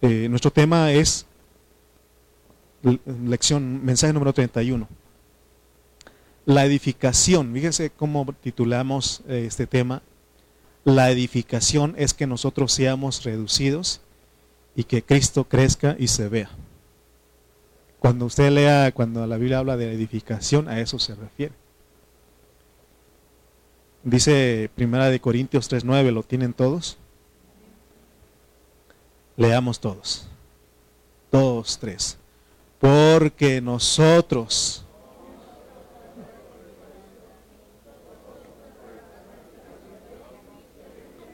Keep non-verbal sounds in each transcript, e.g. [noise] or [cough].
Eh, nuestro tema es lección, mensaje número 31. La edificación, fíjense cómo titulamos eh, este tema. La edificación es que nosotros seamos reducidos y que Cristo crezca y se vea. Cuando usted lea, cuando la Biblia habla de edificación, a eso se refiere. Dice Primera de Corintios 3:9, ¿lo tienen todos? Leamos todos. Dos, tres. Porque nosotros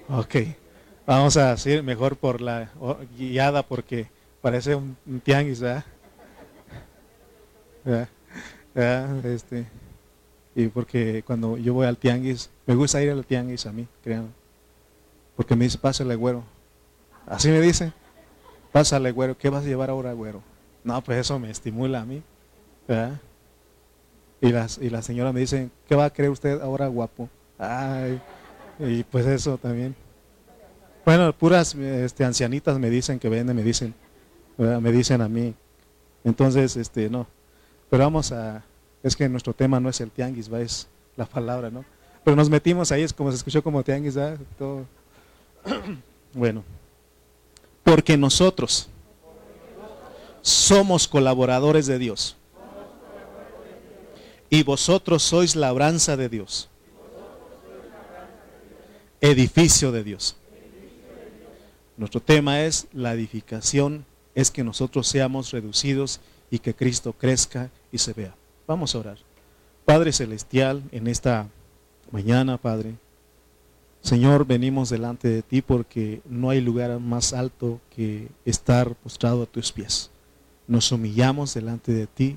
Ok, vamos a decir mejor por la guiada porque parece un, tianguis, ¿verdad? Este, y porque cuando yo voy al tianguis, me gusta ir al tianguis a mí, créanme. Porque me dice, pásale, güero. Así me dice, pásale, güero, ¿qué vas a llevar ahora, güero? No, pues eso me estimula a mí. Y, las, y la señora me dice, ¿qué va a creer usted ahora, guapo? Ay, y pues eso también. Bueno, puras este, ancianitas me dicen que venden, me dicen, me dicen a mí. Entonces, este, no. Pero vamos a, es que nuestro tema no es el tianguis, va, es la palabra, ¿no? Pero nos metimos ahí, es como se escuchó como tianguis, ¿verdad? Todo. [clears throat] Bueno, porque nosotros somos colaboradores de Dios. Y vosotros sois labranza de Dios. Edificio de Dios. Nuestro tema es la edificación, es que nosotros seamos reducidos y que Cristo crezca y se vea. Vamos a orar. Padre Celestial, en esta mañana, Padre, Señor, venimos delante de ti porque no hay lugar más alto que estar postrado a tus pies. Nos humillamos delante de ti,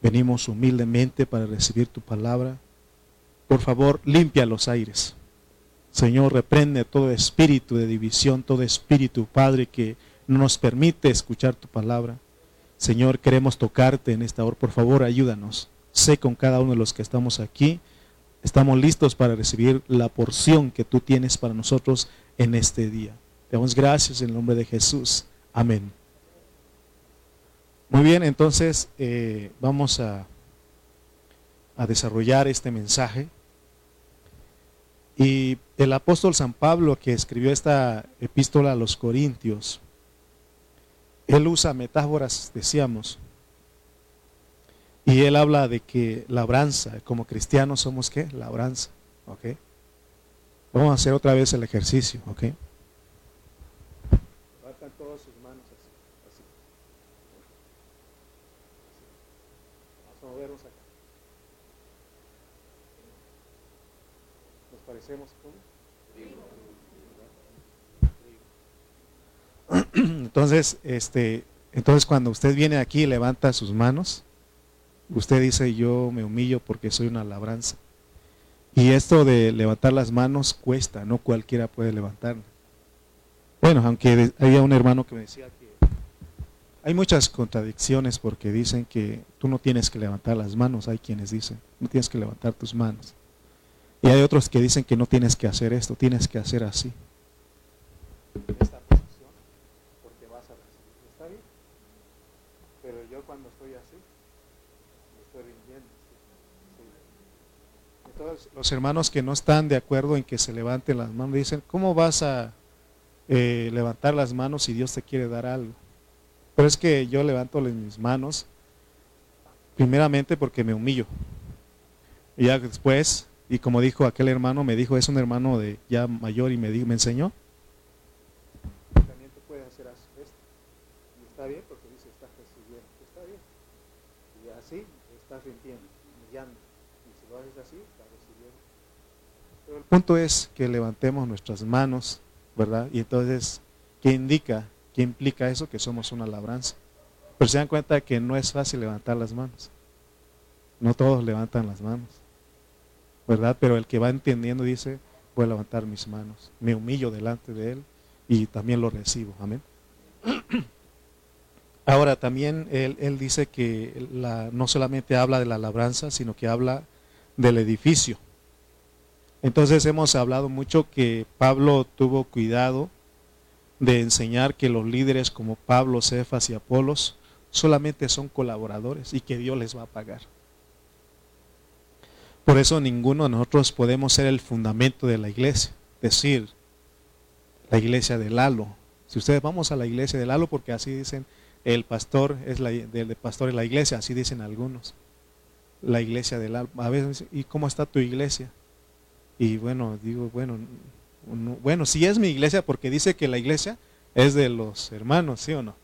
venimos humildemente para recibir tu palabra. Por favor, limpia los aires. Señor, reprende todo espíritu de división, todo espíritu, Padre, que no nos permite escuchar tu palabra. Señor, queremos tocarte en esta hora. Por favor, ayúdanos. Sé con cada uno de los que estamos aquí Estamos listos para recibir la porción que tú tienes para nosotros en este día. Te damos gracias en el nombre de Jesús. Amén. Muy bien, entonces eh, vamos a, a desarrollar este mensaje. Y el apóstol San Pablo que escribió esta epístola a los Corintios, él usa metáforas, decíamos, y él habla de que labranza, como cristianos somos qué? Labranza. ¿Ok? Vamos a hacer otra vez el ejercicio. ¿Ok? Levantan todas sus manos así. así. Vamos a movernos acá. ¿Nos parecemos? Entonces, este, entonces cuando usted viene aquí y levanta sus manos, Usted dice, yo me humillo porque soy una labranza. Y esto de levantar las manos cuesta, no cualquiera puede levantarla. Bueno, aunque había un hermano que me decía que hay muchas contradicciones porque dicen que tú no tienes que levantar las manos, hay quienes dicen, no tienes que levantar tus manos. Y hay otros que dicen que no tienes que hacer esto, tienes que hacer así. Los hermanos que no están de acuerdo en que se levanten las manos dicen, ¿cómo vas a eh, levantar las manos si Dios te quiere dar algo? Pero es que yo levanto mis manos primeramente porque me humillo. Y ya después, y como dijo aquel hermano, me dijo, es un hermano de ya mayor y me, dijo, me enseñó. También te puedes hacer esto. Y está bien porque dice, estás recibiendo. Está bien. Y así estás rindiendo, humillando. Y si lo haces así, el punto es que levantemos nuestras manos, ¿verdad? Y entonces, ¿qué indica? ¿Qué implica eso? Que somos una labranza. Pero se dan cuenta que no es fácil levantar las manos. No todos levantan las manos, ¿verdad? Pero el que va entendiendo dice, voy a levantar mis manos. Me humillo delante de Él y también lo recibo. Amén. [clears throat] Ahora también él, él dice que la, no solamente habla de la labranza, sino que habla del edificio. Entonces hemos hablado mucho que Pablo tuvo cuidado de enseñar que los líderes como Pablo, Cefas y Apolos solamente son colaboradores y que Dios les va a pagar. Por eso ninguno de nosotros podemos ser el fundamento de la iglesia, decir, la iglesia del Lalo. Si ustedes vamos a la iglesia del Lalo, porque así dicen, el pastor es la, del pastor de la iglesia, así dicen algunos. La iglesia del Lalo. A veces, ¿y cómo está tu iglesia? Y bueno, digo, bueno, bueno, sí es mi iglesia porque dice que la iglesia es de los hermanos, ¿sí o no?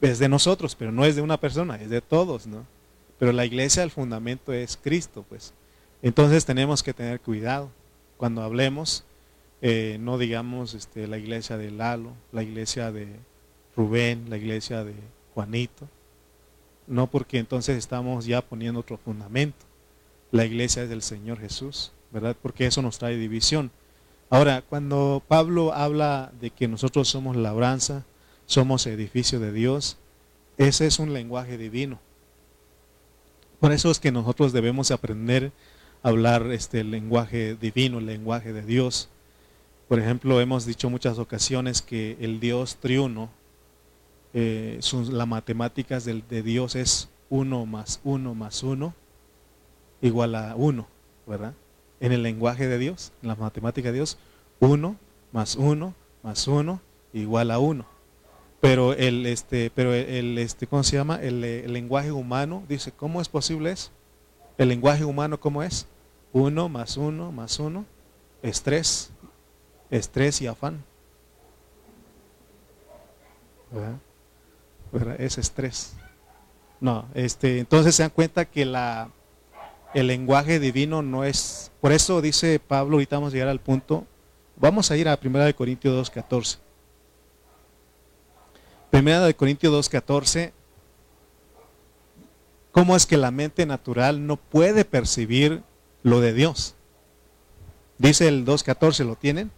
Es de nosotros, pero no es de una persona, es de todos, ¿no? Pero la iglesia, el fundamento es Cristo, pues. Entonces tenemos que tener cuidado. Cuando hablemos, eh, no digamos este, la iglesia de Lalo, la iglesia de Rubén, la iglesia de Juanito. No porque entonces estamos ya poniendo otro fundamento. La iglesia es del Señor Jesús, ¿verdad? Porque eso nos trae división. Ahora, cuando Pablo habla de que nosotros somos labranza, somos edificio de Dios, ese es un lenguaje divino. Por eso es que nosotros debemos aprender a hablar este lenguaje divino, el lenguaje de Dios. Por ejemplo, hemos dicho muchas ocasiones que el Dios triuno, eh, las matemáticas de, de Dios es 1 más 1 más 1 igual a 1, ¿verdad? En el lenguaje de Dios, en la matemática de Dios, 1 más 1 más 1 igual a 1. Pero el este, pero el este, ¿cómo se llama? El, el lenguaje humano dice, ¿cómo es posible eso? El lenguaje humano, ¿cómo es? 1 más 1 más 1 es 3 estrés y afán. ¿Verdad? Es estrés. No, este, entonces se dan cuenta que la, el lenguaje divino no es, por eso dice Pablo, ahorita vamos a llegar al punto, vamos a ir a 1 Corintios 2.14. 1 Corintios 2.14, ¿cómo es que la mente natural no puede percibir lo de Dios? Dice el 2.14, ¿lo tienen?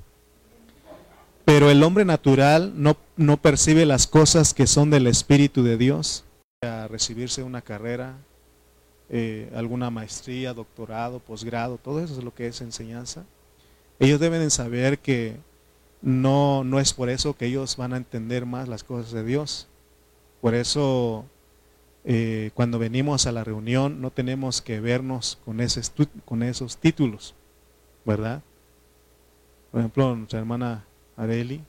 Pero el hombre natural no, no percibe las cosas que son del Espíritu de Dios. A recibirse una carrera, eh, alguna maestría, doctorado, posgrado, todo eso es lo que es enseñanza. Ellos deben saber que no, no es por eso que ellos van a entender más las cosas de Dios. Por eso eh, cuando venimos a la reunión no tenemos que vernos con, ese, con esos títulos, ¿verdad? Por ejemplo, nuestra hermana Areli,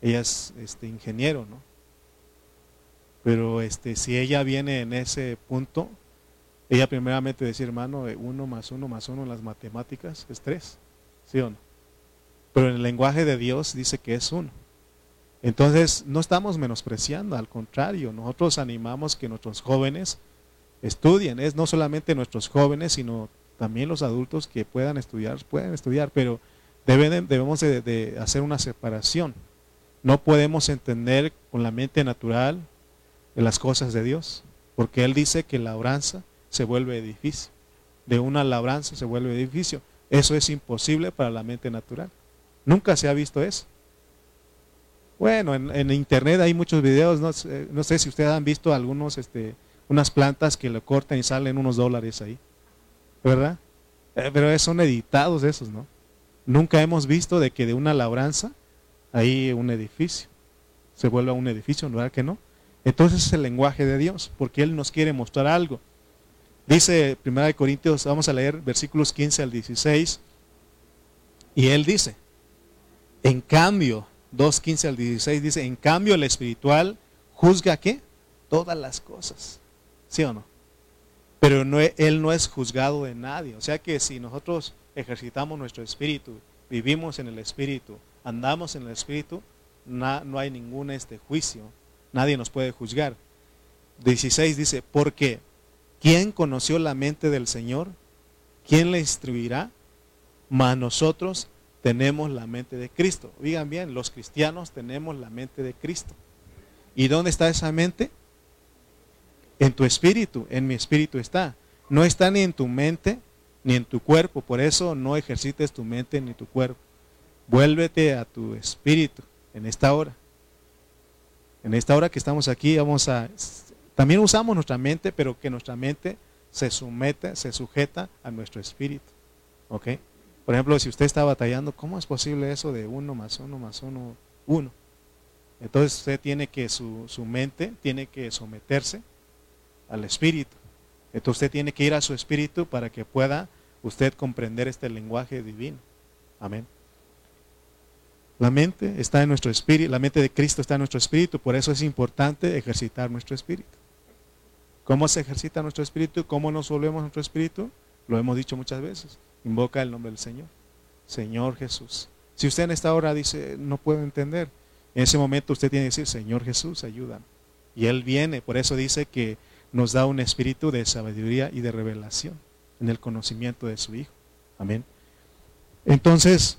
ella es este, ingeniero, ¿no? Pero este, si ella viene en ese punto, ella primeramente decir, hermano, uno más uno más uno en las matemáticas es tres, ¿sí o no? Pero en el lenguaje de Dios dice que es uno. Entonces, no estamos menospreciando, al contrario, nosotros animamos que nuestros jóvenes estudien. Es no solamente nuestros jóvenes, sino también los adultos que puedan estudiar, pueden estudiar, pero debemos de, hacer una separación. No podemos entender con la mente natural las cosas de Dios, porque Él dice que la labranza se vuelve edificio. De una labranza se vuelve edificio. Eso es imposible para la mente natural. Nunca se ha visto eso. Bueno, en, internet hay muchos videos, no, no, sé si ustedes han visto algunos, este, unas plantas que le cortan y salen unos dólares ahí, ¿verdad? Eh, pero son editados esos, ¿no? Nunca hemos visto de que de una labranza hay un edificio. Se vuelva un edificio, ¿no verdad que no? Entonces es el lenguaje de Dios, porque Él nos quiere mostrar algo. Dice 1 Corintios, vamos a leer versículos 15 al 16, y Él dice, en cambio, 2, 15 al 16 dice, en cambio el espiritual juzga qué? Todas las cosas. ¿Sí o no? Pero no, Él no es juzgado de nadie. O sea que si nosotros ejercitamos nuestro espíritu, vivimos en el espíritu, andamos en el espíritu, no hay ningún este juicio, nadie nos puede juzgar. 16 dice, porque ¿quién conoció la mente del Señor? ¿Quién le instruirá? Mas nosotros tenemos la mente de Cristo. Digan bien, los cristianos tenemos la mente de Cristo. ¿Y dónde está esa mente? En tu espíritu, en mi espíritu está. No está ni en tu mente ni en tu cuerpo. Por eso no ejercites tu mente ni tu cuerpo. Vuélvete a tu espíritu en esta hora. En esta hora que estamos aquí, vamos a. También usamos nuestra mente, pero que nuestra mente se somete, se sujeta a nuestro espíritu. ¿Ok? Por ejemplo, si usted está batallando, ¿cómo es posible eso de uno más uno más uno, uno? Entonces usted tiene que, su, su mente tiene que someterse al espíritu. Entonces usted tiene que ir a su espíritu para que pueda usted comprender este lenguaje divino. Amén. La mente está en nuestro espíritu, la mente de Cristo está en nuestro espíritu, por eso es importante ejercitar nuestro espíritu. ¿Cómo se ejercita nuestro espíritu? ¿Cómo nos volvemos nuestro espíritu? Lo hemos dicho muchas veces. Invoca el nombre del Señor. Señor Jesús. Si usted en esta hora dice, no puedo entender, en ese momento usted tiene que decir, Señor Jesús, ayúdame. Y Él viene, por eso dice que nos da un espíritu de sabiduría y de revelación en el conocimiento de su Hijo. Amén. Entonces,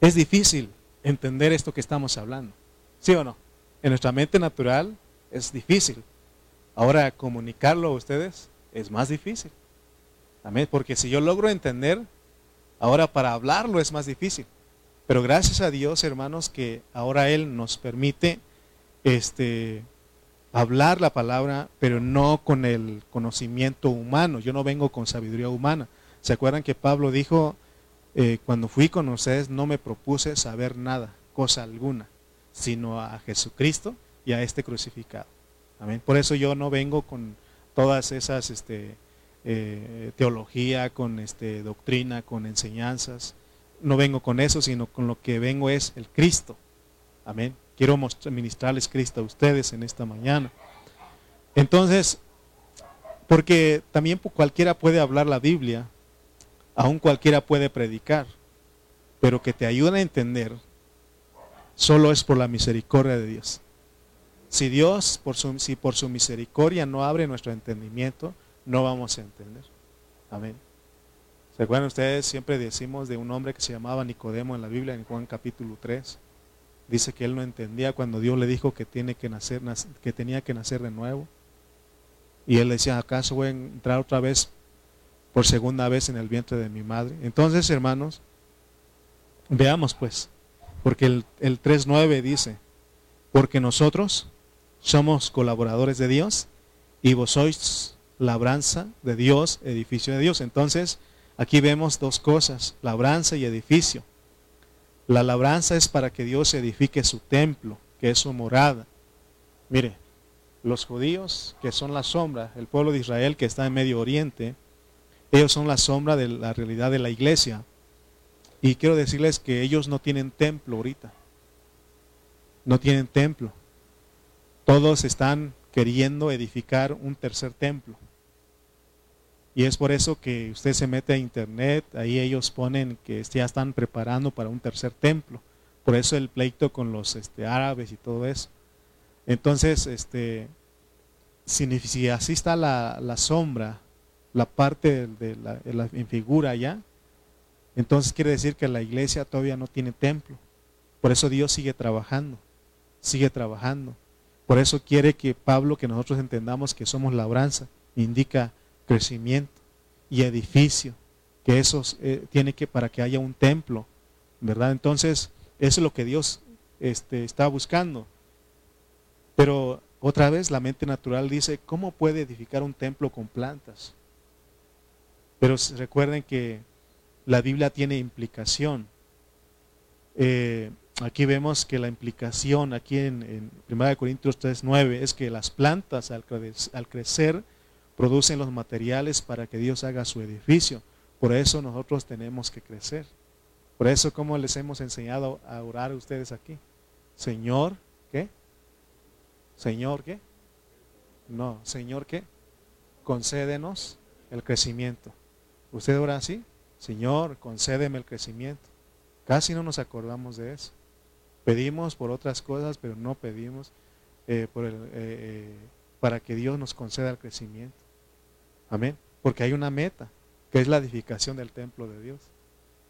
es difícil entender esto que estamos hablando. ¿Sí o no? En nuestra mente natural es difícil. Ahora, comunicarlo a ustedes es más difícil. Amén. Porque si yo logro entender, ahora para hablarlo es más difícil. Pero gracias a Dios, hermanos, que ahora Él nos permite este, hablar la palabra, pero no con el conocimiento humano. Yo no vengo con sabiduría humana. ¿Se acuerdan que Pablo dijo, eh, cuando fui con ustedes no me propuse saber nada, cosa alguna, sino a Jesucristo y a este crucificado. Amén. Por eso yo no vengo con todas esas este, eh, teología, con este, doctrina, con enseñanzas. No vengo con eso, sino con lo que vengo es el Cristo. Amén. Quiero ministrarles Cristo a ustedes en esta mañana. Entonces, porque también cualquiera puede hablar la Biblia, aún cualquiera puede predicar, pero que te ayude a entender, solo es por la misericordia de Dios. Si Dios, por su, si por su misericordia no abre nuestro entendimiento, no vamos a entender. Amén. ¿Se acuerdan ustedes? Siempre decimos de un hombre que se llamaba Nicodemo en la Biblia, en Juan capítulo 3. Dice que él no entendía cuando Dios le dijo que, tiene que, nacer, que tenía que nacer de nuevo. Y él decía, ¿acaso voy a entrar otra vez por segunda vez en el vientre de mi madre. Entonces, hermanos, veamos pues, porque el, el 3.9 dice, porque nosotros somos colaboradores de Dios y vos sois labranza de Dios, edificio de Dios. Entonces, aquí vemos dos cosas, labranza y edificio. La labranza es para que Dios edifique su templo, que es su morada. Mire, los judíos, que son la sombra, el pueblo de Israel que está en Medio Oriente, ellos son la sombra de la realidad de la iglesia. Y quiero decirles que ellos no tienen templo ahorita. No tienen templo. Todos están queriendo edificar un tercer templo. Y es por eso que usted se mete a internet, ahí ellos ponen que ya están preparando para un tercer templo. Por eso el pleito con los este, árabes y todo eso. Entonces, este, si, así está la, la sombra la parte de la, en figura ya, entonces quiere decir que la iglesia todavía no tiene templo. Por eso Dios sigue trabajando, sigue trabajando. Por eso quiere que Pablo, que nosotros entendamos que somos labranza, indica crecimiento y edificio, que eso eh, tiene que para que haya un templo, ¿verdad? Entonces, eso es lo que Dios este, está buscando. Pero otra vez la mente natural dice, ¿cómo puede edificar un templo con plantas? Pero recuerden que la Biblia tiene implicación. Eh, aquí vemos que la implicación, aquí en, en 1 Corintios 3.9, es que las plantas al, crecer producen los materiales para que Dios haga su edificio. Por eso nosotros tenemos que crecer. Por eso, como les hemos enseñado a orar a ustedes aquí? Señor, ¿qué? Señor, ¿qué? No, Señor, ¿qué? Concédenos el crecimiento. ¿Usted ora así? Señor, concédeme el crecimiento. Casi no nos acordamos de eso. Pedimos por otras cosas, pero no pedimos eh, eh, eh, para que Dios nos conceda el crecimiento. Amén. Porque hay una meta, que es la edificación del templo de Dios.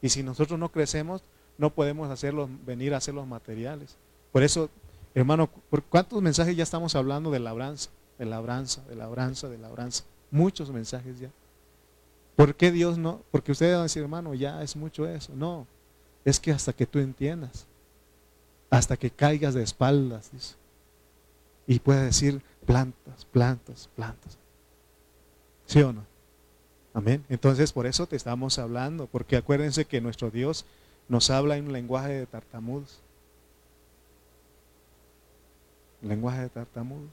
Y si nosotros no crecemos, no podemos hacerlos, venir a hacer los materiales. Por eso, hermano, ¿por cuántos mensajes ya estamos hablando de labranza? De labranza, de labranza, de labranza. Muchos mensajes ya. ¿Por qué Dios no? Porque ustedes van a decir, hermano, ya es mucho eso. No, es que hasta que tú entiendas, hasta que caigas de espaldas, dice. Y puedes decir plantas, plantas, plantas. ¿Sí o no? Amén. Entonces, por eso te estamos hablando, porque acuérdense que nuestro Dios nos habla en un lenguaje de tartamudos. lenguaje de tartamudos.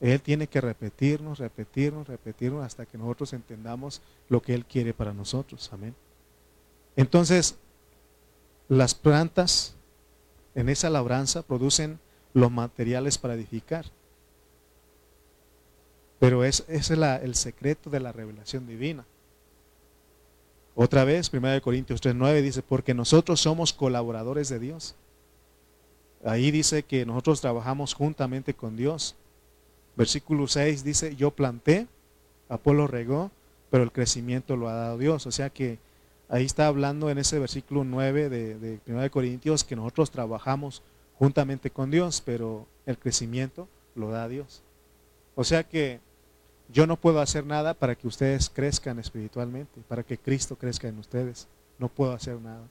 Él tiene que repetirnos, repetirnos, repetirnos hasta que nosotros entendamos lo que Él quiere para nosotros. Amén. Entonces, las plantas en esa labranza producen los materiales para edificar. Pero es, ese es el secreto de la revelación divina. Otra vez, 1 Corintios 3.9 dice, porque nosotros somos colaboradores de Dios. Ahí dice que nosotros trabajamos juntamente con Dios. Versículo 6 dice, yo planté, Apolo regó, pero el crecimiento lo ha dado Dios. O sea que ahí está hablando en ese versículo 9 de, de 1 Corintios que nosotros trabajamos juntamente con Dios, pero el crecimiento lo da Dios. O sea que yo no puedo hacer nada para que ustedes crezcan espiritualmente, para que Cristo crezca en ustedes. No puedo hacer nada.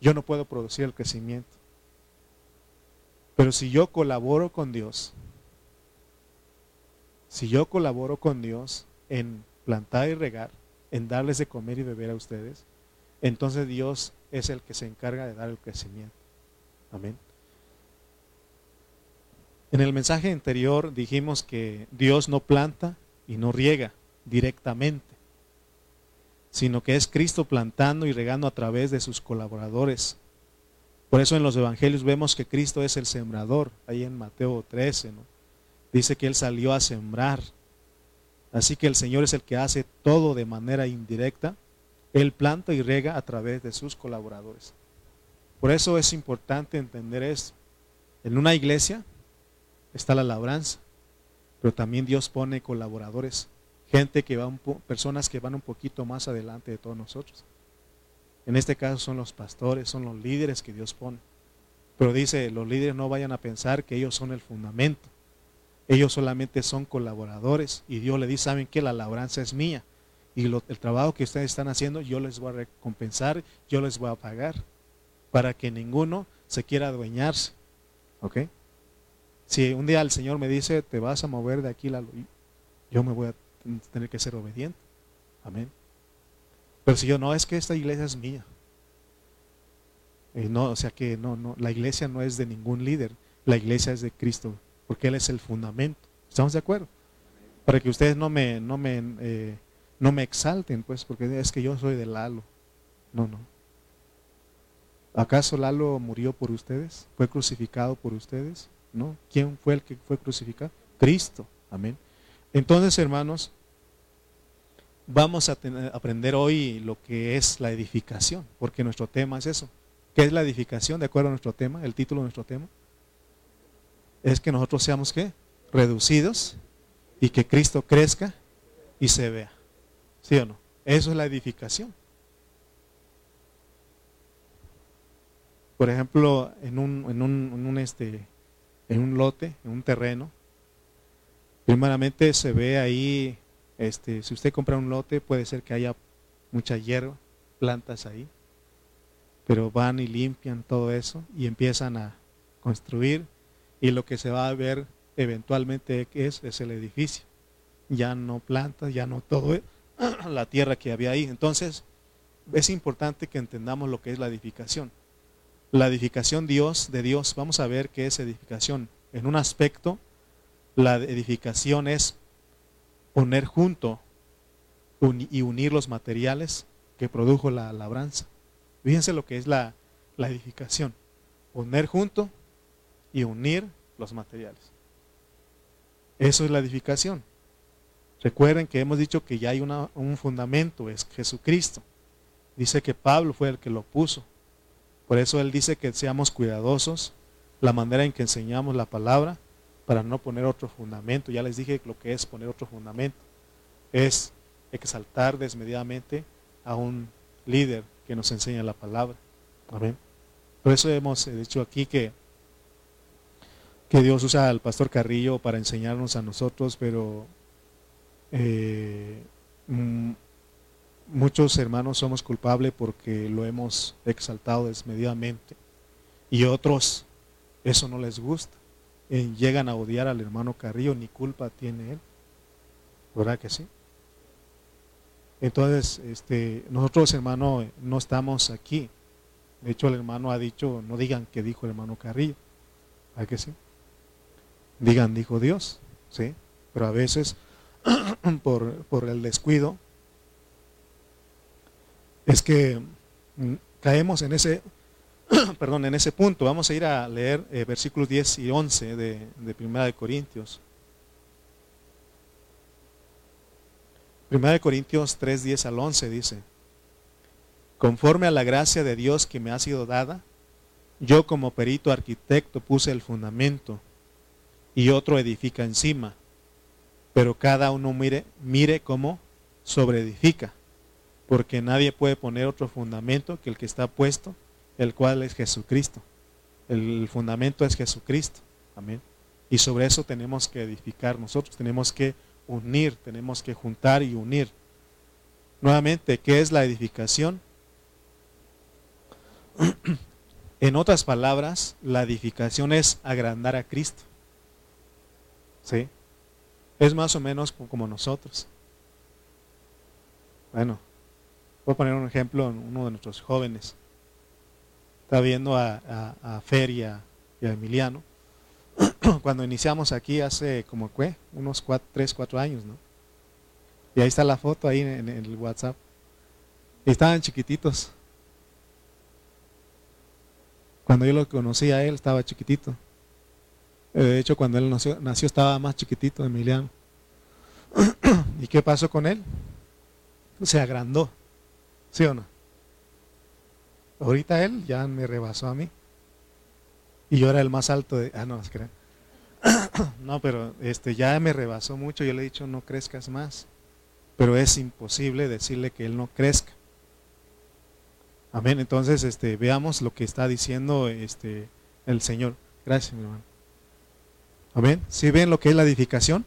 Yo no puedo producir el crecimiento. Pero si yo colaboro con Dios, si yo colaboro con Dios en plantar y regar, en darles de comer y beber a ustedes, entonces Dios es el que se encarga de dar el crecimiento. Amén. En el mensaje anterior dijimos que Dios no planta y no riega directamente, sino que es Cristo plantando y regando a través de sus colaboradores. Por eso en los evangelios vemos que Cristo es el sembrador, ahí en Mateo 13, ¿no? Dice que Él salió a sembrar. Así que el Señor es el que hace todo de manera indirecta. Él planta y rega a través de sus colaboradores. Por eso es importante entender esto. En una iglesia está la labranza, pero también Dios pone colaboradores, gente que va personas que van un poquito más adelante de todos nosotros. En este caso son los pastores, son los líderes que Dios pone. Pero dice, los líderes no vayan a pensar que ellos son el fundamento. Ellos solamente son colaboradores y Dios le dice, saben que la labranza es mía y el trabajo que ustedes están haciendo yo les voy a recompensar, yo les voy a pagar para que ninguno se quiera adueñarse. ¿Ok? Si un día el Señor me dice, te vas a mover de aquí, yo me voy a tener que ser obediente. Amén. Pero si yo no, es que esta iglesia es mía. no, o sea que no, no, la iglesia no es de ningún líder, la iglesia es de Cristo, porque Él es el fundamento. ¿Estamos de acuerdo? Para que ustedes no me, no me, eh, no me exalten, pues, porque es que yo soy de Lalo. No, no. ¿Acaso Lalo murió por ustedes? ¿Fue crucificado por ustedes? No. ¿Quién fue el que fue crucificado? Cristo. Amén. Entonces, hermanos, vamos a aprender hoy lo que es la edificación, porque nuestro tema es eso. ¿Qué es la edificación de acuerdo a nuestro tema, el título de nuestro tema? Es que nosotros seamos qué? Reducidos y que Cristo crezca y se vea. ¿Sí o no? Eso es la edificación. Por ejemplo, en un, en un, este, en un lote, en un terreno, primeramente se ve ahí este, si usted compra un lote, puede ser que haya mucha hierba, plantas ahí, pero van y limpian todo eso y empiezan a construir y lo que se va a ver eventualmente es, es el edificio. Ya no plantas, ya no todo, [clears throat] la tierra que había ahí. Entonces, es importante que entendamos lo que es la edificación. La edificación Dios de Dios, vamos a ver qué es edificación. En un aspecto, la edificación es poner junto y unir los materiales que produjo la labranza. Fíjense lo que es la, la edificación. Poner junto y unir los materiales. Eso es la edificación. Recuerden que hemos dicho que ya hay un fundamento, es Jesucristo. Dice que Pablo fue el que lo puso. Por eso él dice que seamos cuidadosos la manera en que enseñamos la palabra para no poner otro fundamento. Ya les dije lo que es poner otro fundamento. Es exaltar desmedidamente a un líder que nos enseña la palabra. Amén. Por eso hemos dicho aquí que, que Dios usa al pastor Carrillo para enseñarnos a nosotros, pero eh, mm, muchos hermanos somos culpables porque lo hemos exaltado desmedidamente y otros eso no les gusta. Eh, llegan a odiar al hermano Carrillo, ni culpa tiene él. ¿Verdad que sí? Entonces, este, nosotros, hermano, no estamos aquí. De hecho, el hermano ha dicho, no digan que dijo el hermano Carrillo. ¿Verdad que sí? digan, dijo Dios, ¿sí? Pero a veces, [clears throat] por, por el descuido, es que mm, caemos en ese, [clears throat] perdón, en ese punto. Vamos a ir a leer eh, versículos 10 y 11 de, de Primera de Corintios. Primera de Corintios 3, 10 al 11 dice, conforme a la gracia de Dios que me ha sido dada, yo como perito arquitecto puse el fundamento y otro edifica encima, pero cada uno mire, mire cómo sobreedifica porque nadie puede poner otro fundamento que el que está puesto, el cual es Jesucristo. El fundamento es Jesucristo. Amén. Y sobre eso tenemos que edificar nosotros, tenemos que unir, tenemos que juntar y unir. Nuevamente, ¿qué es la edificación? [clears throat] en otras palabras, la edificación es agrandar a Cristo. ¿Sí? Es más o menos como nosotros. Bueno, Voy a poner un ejemplo, uno de nuestros jóvenes. Está viendo a, a, Fer y a, Emiliano. [clears throat] Cuando iniciamos aquí hace como ¿qué? unos 3, 4 cuatro años, ¿no? Y ahí está la foto ahí en, el WhatsApp. Y estaban chiquititos. Cuando yo lo conocí a él estaba chiquitito. Eh, de hecho, cuando él nació, estaba más chiquitito, Emiliano. [clears throat] ¿Y qué pasó con él? Se agrandó. ¿Sí o no? Ahorita él ya me rebasó a mí. Y yo era el más alto de... Ah, no, que... [clears throat] no, pero este ya me rebasó mucho. Yo le he dicho, no crezcas más. Pero es imposible decirle que él no crezca. Amén. Entonces, este, veamos lo que está diciendo este, el Señor. Gracias, mi hermano. Amén. ¿Sí ven lo que es la edificación?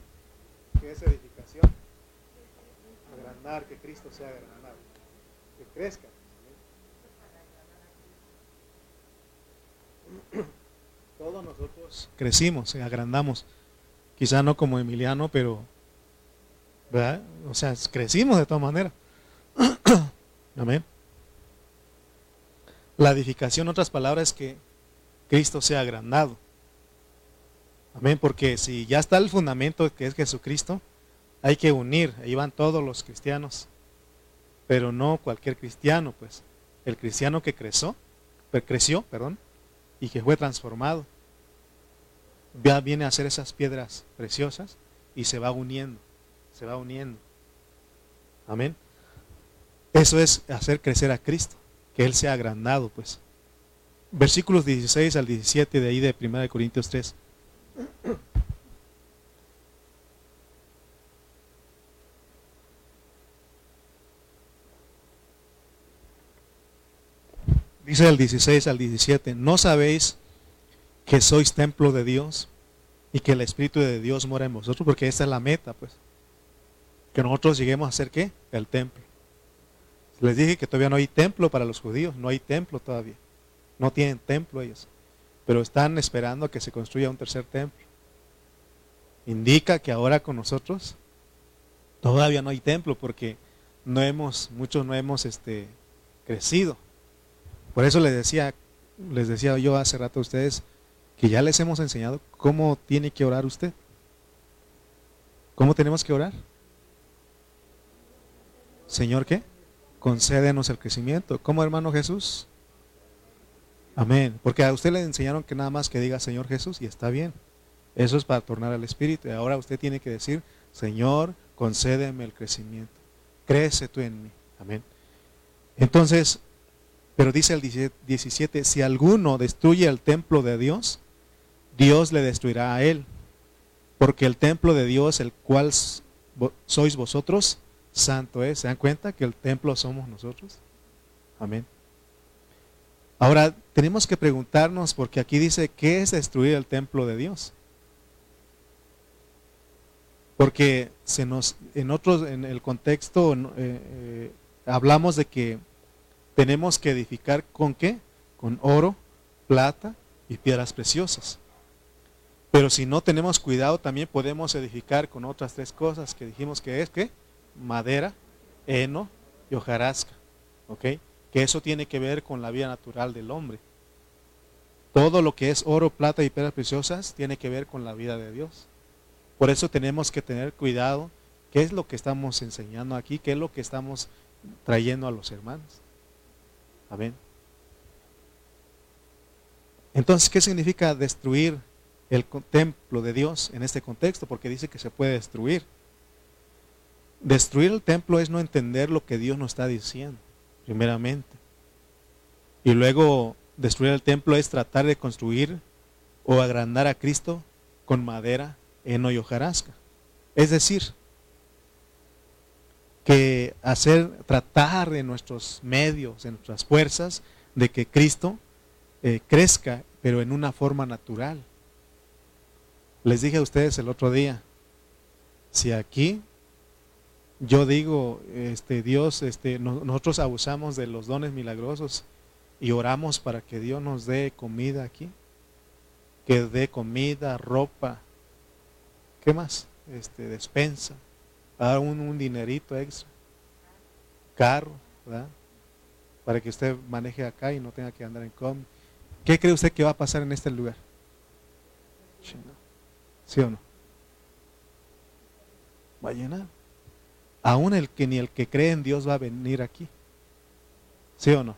¿Qué es edificación? Agrandar, que Cristo sea agrandado crezca. Todos nosotros crecimos, agrandamos. Quizá no como Emiliano, pero, ¿verdad? O sea, crecimos de todas maneras. [coughs] Amén. La edificación, otras palabras, es que Cristo sea agrandado. Amén, porque si ya está el fundamento que es Jesucristo, hay que unir, ahí van todos los cristianos pero no cualquier cristiano, pues. El cristiano que creció, creció, perdón, y que fue transformado, ya viene a hacer esas piedras preciosas y se va uniendo, se va uniendo. Amén. Eso es hacer crecer a Cristo, que Él sea agrandado, pues. Versículos 16 al 17 de ahí de 1 Corintios 3. Dice el 16 al 17, ¿no sabéis que sois templo de Dios y que el Espíritu de Dios mora en vosotros? Porque esta es la meta, pues. Que nosotros lleguemos a ser qué? El templo. Les dije que todavía no hay templo para los judíos, no hay templo todavía. No tienen templo ellos. Pero están esperando que se construya un tercer templo. Indica que ahora con nosotros todavía no hay templo porque no hemos, muchos no hemos este, crecido. Por eso les decía, les decía yo hace rato a ustedes que ya les hemos enseñado cómo tiene que orar usted. ¿Cómo tenemos que orar? Señor, ¿qué? Concédenos el crecimiento. ¿Cómo, hermano Jesús? Amén. Porque a usted le enseñaron que nada más que diga Señor Jesús y está bien. Eso es para tornar al Espíritu. Y ahora usted tiene que decir, Señor, concédeme el crecimiento. Crece tú en mí. Amén. Entonces, pero dice el 17, si alguno destruye el templo de Dios, Dios le destruirá a él. Porque el templo de Dios, el cual sois vosotros, santo es. ¿Se dan cuenta que el templo somos nosotros? Amén. Ahora, tenemos que preguntarnos, porque aquí dice, ¿qué es destruir el templo de Dios? Porque se nos, en otros, en el contexto, eh, eh, hablamos de que tenemos que edificar con qué? Con oro, plata y piedras preciosas. Pero si no tenemos cuidado, también podemos edificar con otras tres cosas que dijimos que es que madera, heno y hojarasca. ¿Ok? Que eso tiene que ver con la vida natural del hombre. Todo lo que es oro, plata y piedras preciosas tiene que ver con la vida de Dios. Por eso tenemos que tener cuidado qué es lo que estamos enseñando aquí, qué es lo que estamos trayendo a los hermanos. Amén. Entonces, ¿qué significa destruir el templo de Dios en este contexto? Porque dice que se puede destruir. Destruir el templo es no entender lo que Dios nos está diciendo, primeramente. Y luego destruir el templo es tratar de construir o agrandar a Cristo con madera, heno y hojarasca. Es decir, que hacer, tratar de nuestros medios, de nuestras fuerzas, de que Cristo eh, crezca, pero en una forma natural. Les dije a ustedes el otro día, si aquí yo digo, este Dios, este, nosotros abusamos de los dones milagrosos y oramos para que Dios nos dé comida aquí, que dé comida, ropa, ¿qué más? Este, despensa, dar un, un dinerito extra, carro, ¿verdad? Para que usted maneje acá y no tenga que andar en com. ¿Qué cree usted que va a pasar en este lugar? ¿Sí o no? Va a llenar. Aún el que ni el que cree en Dios va a venir aquí. ¿Sí o no?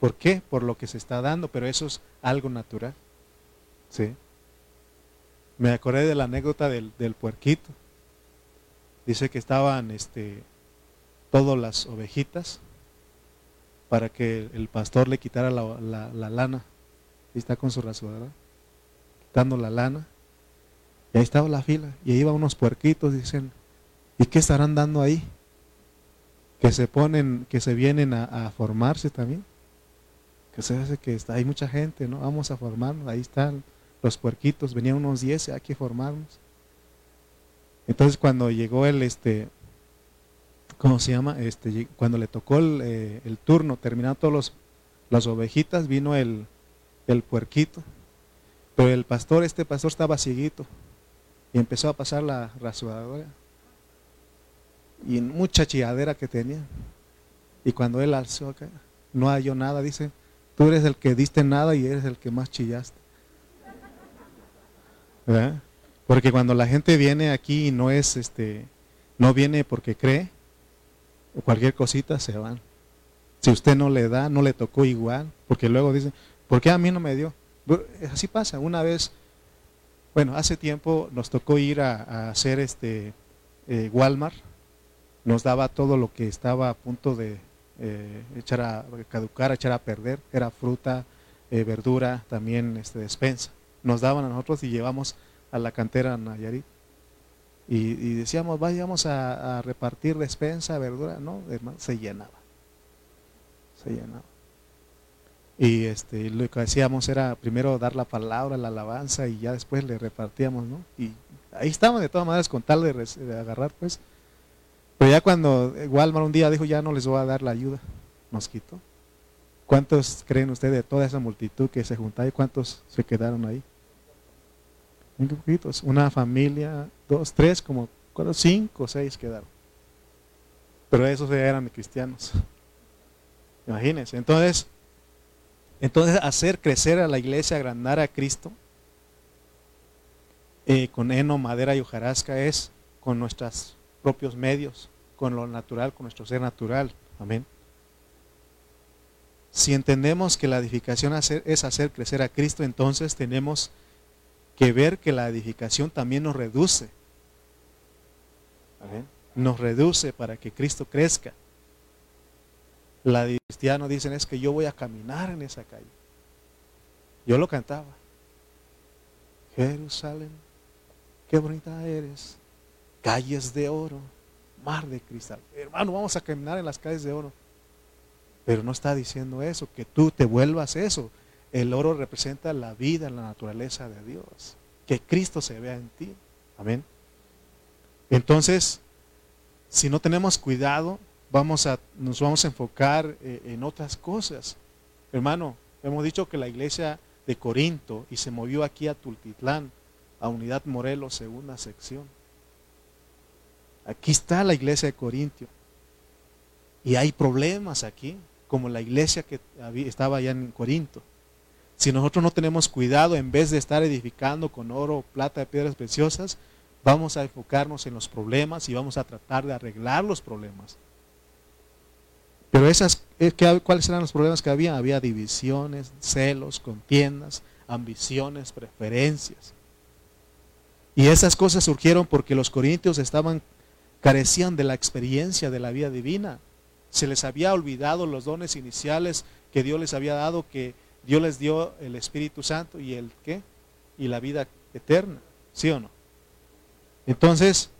¿Por qué? Por lo que se está dando, pero eso es algo natural. ¿Sí? Me acordé de la anécdota del, puerquito. Dice que estaban este, todas las ovejitas para que el pastor le quitara la, lana. Y está con su rasuradora, quitando la lana. Y ahí estaba la fila. Y ahí iban unos puerquitos, dicen, ¿y qué estarán dando ahí? Que se ponen, que se vienen a, formarse también que se hace que está, hay mucha gente, ¿no? Vamos a formarnos, ahí están los puerquitos, venían unos 10, hay que formarnos. Entonces cuando llegó el, este, ¿cómo se llama? Este, cuando le tocó el, eh, turno, terminaron todos las ovejitas, vino el, el puerquito. Pero el pastor, este pastor estaba cieguito y empezó a pasar la rasuradora y mucha chilladera que tenía. Y cuando él alzó acá, no halló nada, dice, Tú eres el que diste nada y eres el que más chillaste. Porque cuando la gente viene aquí y no es este, no viene porque cree, o cualquier cosita se van. Si usted no le da, no le tocó igual, porque luego dicen, ¿por qué a mí no me dio? Así pasa. Una vez, bueno, hace tiempo nos tocó ir a, hacer este eh, Walmart, nos daba todo lo que estaba a punto de, eh, echar a caducar, echar a perder, era fruta, eh, verdura, también este, despensa. Nos daban a nosotros y llevamos a la cantera Nayarit. Y, y decíamos, vayamos a, repartir despensa, verdura, no, se llenaba. Se llenaba. Y este, lo que hacíamos era primero dar la palabra, la alabanza y ya después le repartíamos, ¿no? Y ahí estamos de todas maneras con tal de, de agarrar, pues, pero ya cuando Walmart un día dijo, ya no les voy a dar la ayuda, nos quitó. ¿Cuántos creen ustedes de toda esa multitud que se juntaba y cuántos se quedaron ahí? Poquitos. Una familia, dos, tres, como cuatro, cinco, seis quedaron. Pero esos ya eran cristianos. Imagínense. Entonces, entonces hacer crecer a la iglesia, agrandar a Cristo eh, con heno, madera y hojarasca es con nuestras propios medios, con lo natural, con nuestro ser natural. Amén. Si entendemos que la edificación es hacer crecer a Cristo, entonces tenemos que ver que la edificación también nos reduce. Amén. Nos reduce para que Cristo crezca. La cristianos dicen es que yo voy a caminar en esa calle. Yo lo cantaba. Jerusalén, qué bonita eres calles de oro, mar de cristal. Hermano, vamos a caminar en las calles de oro. Pero no está diciendo eso, que tú te vuelvas eso. El oro representa la vida, la naturaleza de Dios. Que Cristo se vea en ti. Amén. Entonces, si no tenemos cuidado, vamos a, nos vamos a enfocar eh, en otras cosas. Hermano, hemos dicho que la iglesia de Corinto y se movió aquí a Tultitlán, a Unidad Morelos, segunda sección. Aquí está la iglesia de Corintio. Y hay problemas aquí, como la iglesia que estaba allá en Corinto. Si nosotros no tenemos cuidado, en vez de estar edificando con oro, plata, piedras preciosas, vamos a enfocarnos en los problemas y vamos a tratar de arreglar los problemas. Pero esas, eh, ¿cuáles eran los problemas que había? Había divisiones, celos, contiendas, ambiciones, preferencias. Y esas cosas surgieron porque los corintios estaban carecían de la experiencia de la vida divina. Se les había olvidado los dones iniciales que Dios les había dado, que Dios les dio el Espíritu Santo y el qué? Y la vida eterna, ¿sí o no? Entonces,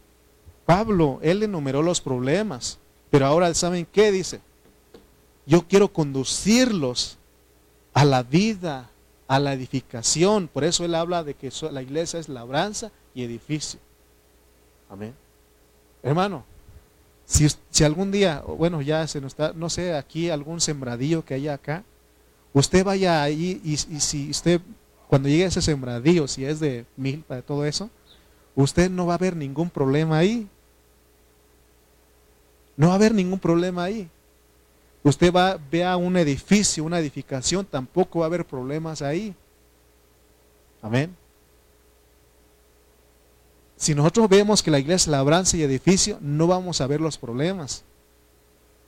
Pablo, él enumeró los problemas, pero ahora ¿saben qué dice? Yo quiero conducirlos a la vida, a la edificación. Por eso él habla de que la iglesia es labranza y edificio. Amén. Hermano, si, si, algún día, bueno, ya se nos está, no sé, aquí algún sembradío que haya acá, usted vaya ahí y, si usted, cuando llegue a ese sembradío, si es de mil para todo eso, usted no va a ver ningún problema ahí. No va a haber ningún problema ahí. Usted va, vea un edificio, una edificación, tampoco va a haber problemas ahí. Amén. Si nosotros vemos que la iglesia es labranza y edificio, no vamos a ver los problemas.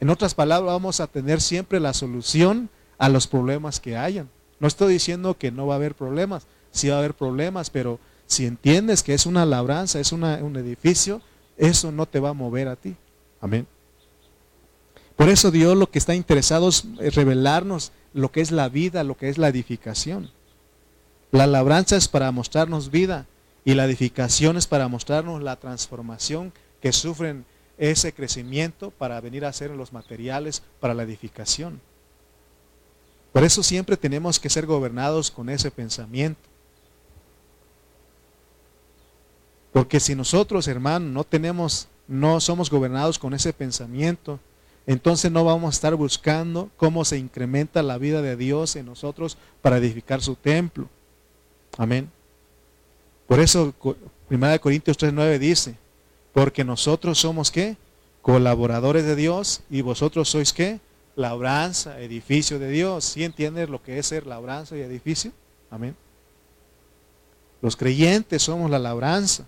En otras palabras, vamos a tener siempre la solución a los problemas que hayan. No estoy diciendo que no va a haber problemas, sí va a haber problemas, pero si entiendes que es una labranza, es un edificio, eso no te va a mover a ti. Amén. Por eso Dios lo que está interesado es revelarnos lo que es la vida, lo que es la edificación. La labranza es para mostrarnos vida, y la edificación es para mostrarnos la transformación que sufren ese crecimiento para venir a ser los materiales para la edificación. Por eso siempre tenemos que ser gobernados con ese pensamiento. Porque si nosotros, hermanos, no tenemos, no somos gobernados con ese pensamiento, entonces no vamos a estar buscando cómo se incrementa la vida de Dios en nosotros para edificar su templo. Amén. Por eso 1 Corintios 3.9 dice, porque nosotros somos qué? Colaboradores de Dios y vosotros sois qué? Labranza, edificio de Dios. ¿Sí entiendes lo que es ser labranza y edificio? Amén. Los creyentes somos la labranza.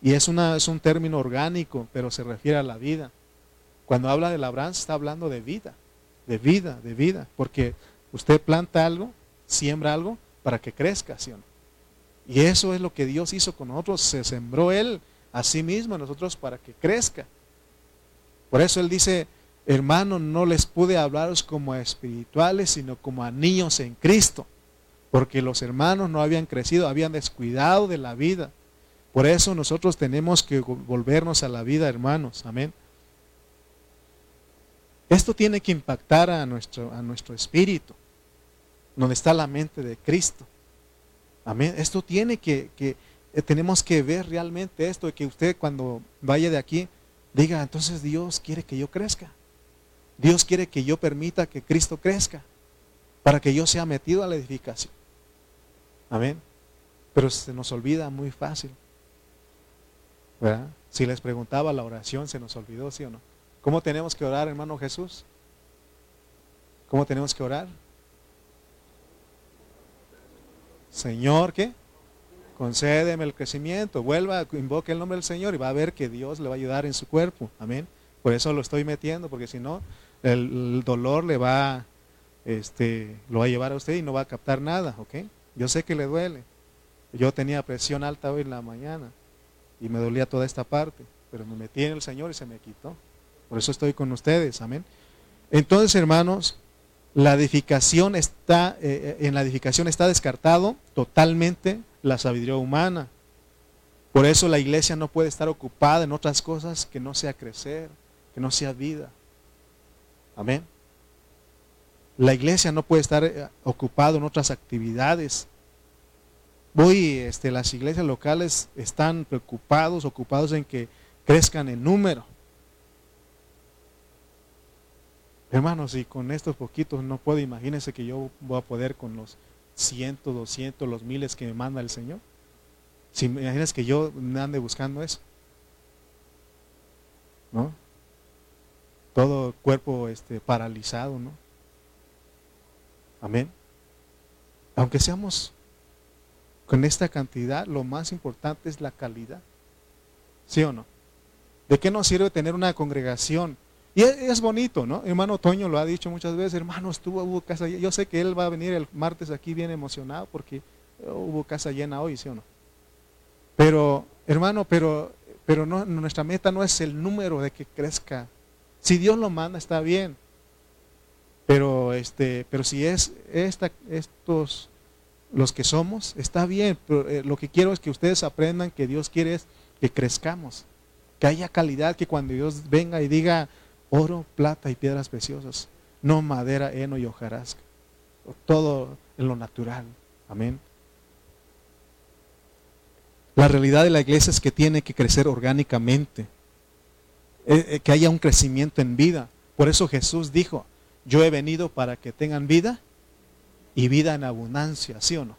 Y es, una, es un término orgánico, pero se refiere a la vida. Cuando habla de labranza está hablando de vida, de vida, de vida. Porque usted planta algo, siembra algo para que crezca, ¿sí o no? Y eso es lo que Dios hizo con nosotros. Se sembró Él a sí mismo a nosotros para que crezca. Por eso Él dice, hermano, no les pude hablaros como a espirituales, sino como a niños en Cristo. Porque los hermanos no habían crecido, habían descuidado de la vida. Por eso nosotros tenemos que volvernos a la vida, hermanos. Amén. Esto tiene que impactar a nuestro, a nuestro espíritu, donde está la mente de Cristo. Amén. Esto tiene que, que eh, tenemos que ver realmente esto, que usted cuando vaya de aquí diga, entonces Dios quiere que yo crezca. Dios quiere que yo permita que Cristo crezca para que yo sea metido a la edificación. Amén. Pero se nos olvida muy fácil. ¿Verdad? Si les preguntaba la oración, se nos olvidó, ¿sí o no? ¿Cómo tenemos que orar, hermano Jesús? ¿Cómo tenemos que orar? Señor, ¿qué? Concédeme el crecimiento. Vuelva, invoque el nombre del Señor y va a ver que Dios le va a ayudar en su cuerpo. Amén. Por eso lo estoy metiendo, porque si no, el, dolor le va, este, lo va a llevar a usted y no va a captar nada, ¿ok? Yo sé que le duele. Yo tenía presión alta hoy en la mañana y me dolía toda esta parte, pero me metí en el Señor y se me quitó. Por eso estoy con ustedes, amén. Entonces, hermanos, la edificación está, eh, eh, en la edificación está descartado totalmente la sabiduría humana. Por eso la iglesia no puede estar ocupada en otras cosas que no sea crecer, que no sea vida. Amén. La iglesia no puede estar eh, ocupada en otras actividades. Voy, este, las iglesias locales están preocupados, ocupados en que crezcan en número. Hermanos, y con estos poquitos no puedo, imagínense que yo voy a poder con los cientos, doscientos, los miles que me manda el Señor. Si imaginas que yo ande buscando eso. ¿No? Todo cuerpo este, paralizado, ¿no? Amén. aunque seamos con esta cantidad, lo más importante es la calidad. ¿Sí o no? ¿De qué nos sirve tener una congregación? Y es, bonito, ¿no? Hermano Toño lo ha dicho muchas veces, hermano, estuvo, hubo casa llena. Yo sé que él va a venir el martes aquí bien emocionado porque hubo casa llena hoy, ¿sí o no? Pero, hermano, pero, pero no, nuestra meta no es el número de que crezca. Si Dios lo manda, está bien. Pero, este, pero si es esta, estos los que somos, está bien. Pero eh, lo que quiero es que ustedes aprendan que Dios quiere es que crezcamos, que haya calidad, que cuando Dios venga y diga oro, plata y piedras preciosas, no madera, heno y hojarasca, todo en lo natural. Amén. La realidad de la iglesia es que tiene que crecer orgánicamente, eh, eh, que haya un crecimiento en vida. Por eso Jesús dijo, yo he venido para que tengan vida y vida en abundancia, ¿sí o no?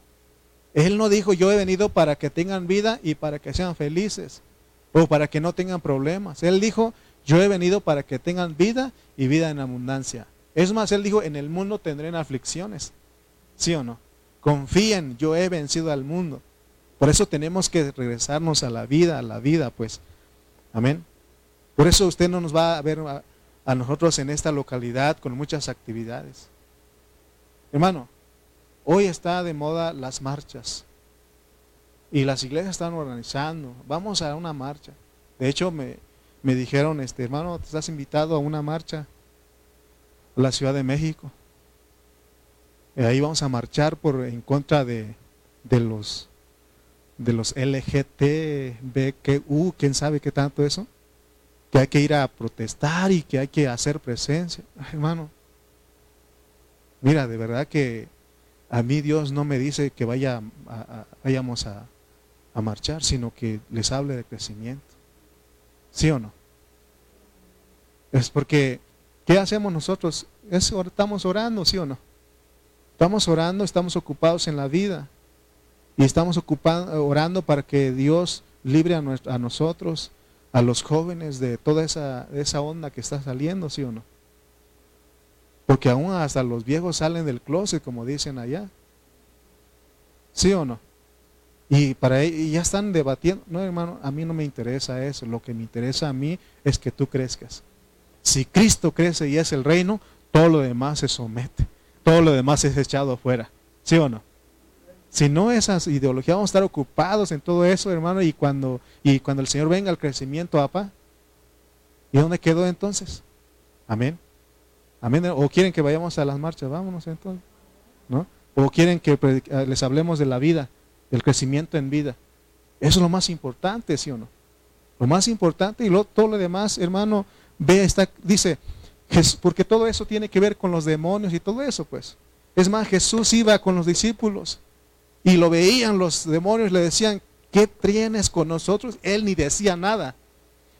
Él no dijo, yo he venido para que tengan vida y para que sean felices o para que no tengan problemas. Él dijo, yo he venido para que tengan vida y vida en abundancia. Es más, él dijo, en el mundo tendrán aflicciones, ¿sí o no? Confíen, yo he vencido al mundo. Por eso tenemos que regresarnos a la vida, a la vida, pues. Amén. Por eso usted no nos va a ver a, nosotros en esta localidad con muchas actividades. Hermano, hoy está de moda las marchas. Y las iglesias están organizando. Vamos a una marcha. De hecho, me, me dijeron, este hermano, te estás invitado a una marcha a la Ciudad de México. Y ahí vamos a marchar por en contra de, de los de los LGTBQ, quién sabe qué tanto eso, que hay que ir a protestar y que hay que hacer presencia. hermano, mira, de verdad que a mí Dios no me dice que vaya vayamos a, a marchar, sino que les hable de crecimiento. ¿Sí o no? Es porque, ¿qué hacemos nosotros? estamos orando, ¿sí o no? Estamos orando, estamos ocupados en la vida. Y estamos orando para que Dios libre a, a nosotros, a los jóvenes, de toda esa, esa onda que está saliendo, ¿sí o no? Porque aún hasta los viejos salen del closet, como dicen allá. ¿Sí o no? Y para e, y ya están debatiendo. No, hermano, a mí no me interesa eso. Lo que me interesa a mí es que tú crezcas. Si Cristo crece y es el reino, todo lo demás se somete. Todo lo demás es echado afuera. ¿Sí o no? Si no esas ideologías, vamos a estar ocupados en todo eso, hermano, y cuando, y cuando el Señor venga al crecimiento, apa, ¿y dónde quedó entonces? Amén. Amén. O quieren que vayamos a las marchas, vámonos entonces. ¿No? O quieren que les hablemos de la vida, del crecimiento en vida. Eso es lo más importante, ¿sí o no? Lo más importante y todo lo demás, hermano, ve, está, dice, porque todo eso tiene que ver con los demonios y todo eso, pues. Es más, Jesús iba con los discípulos y lo veían los demonios, le decían, ¿qué tienes con nosotros? Él ni decía nada.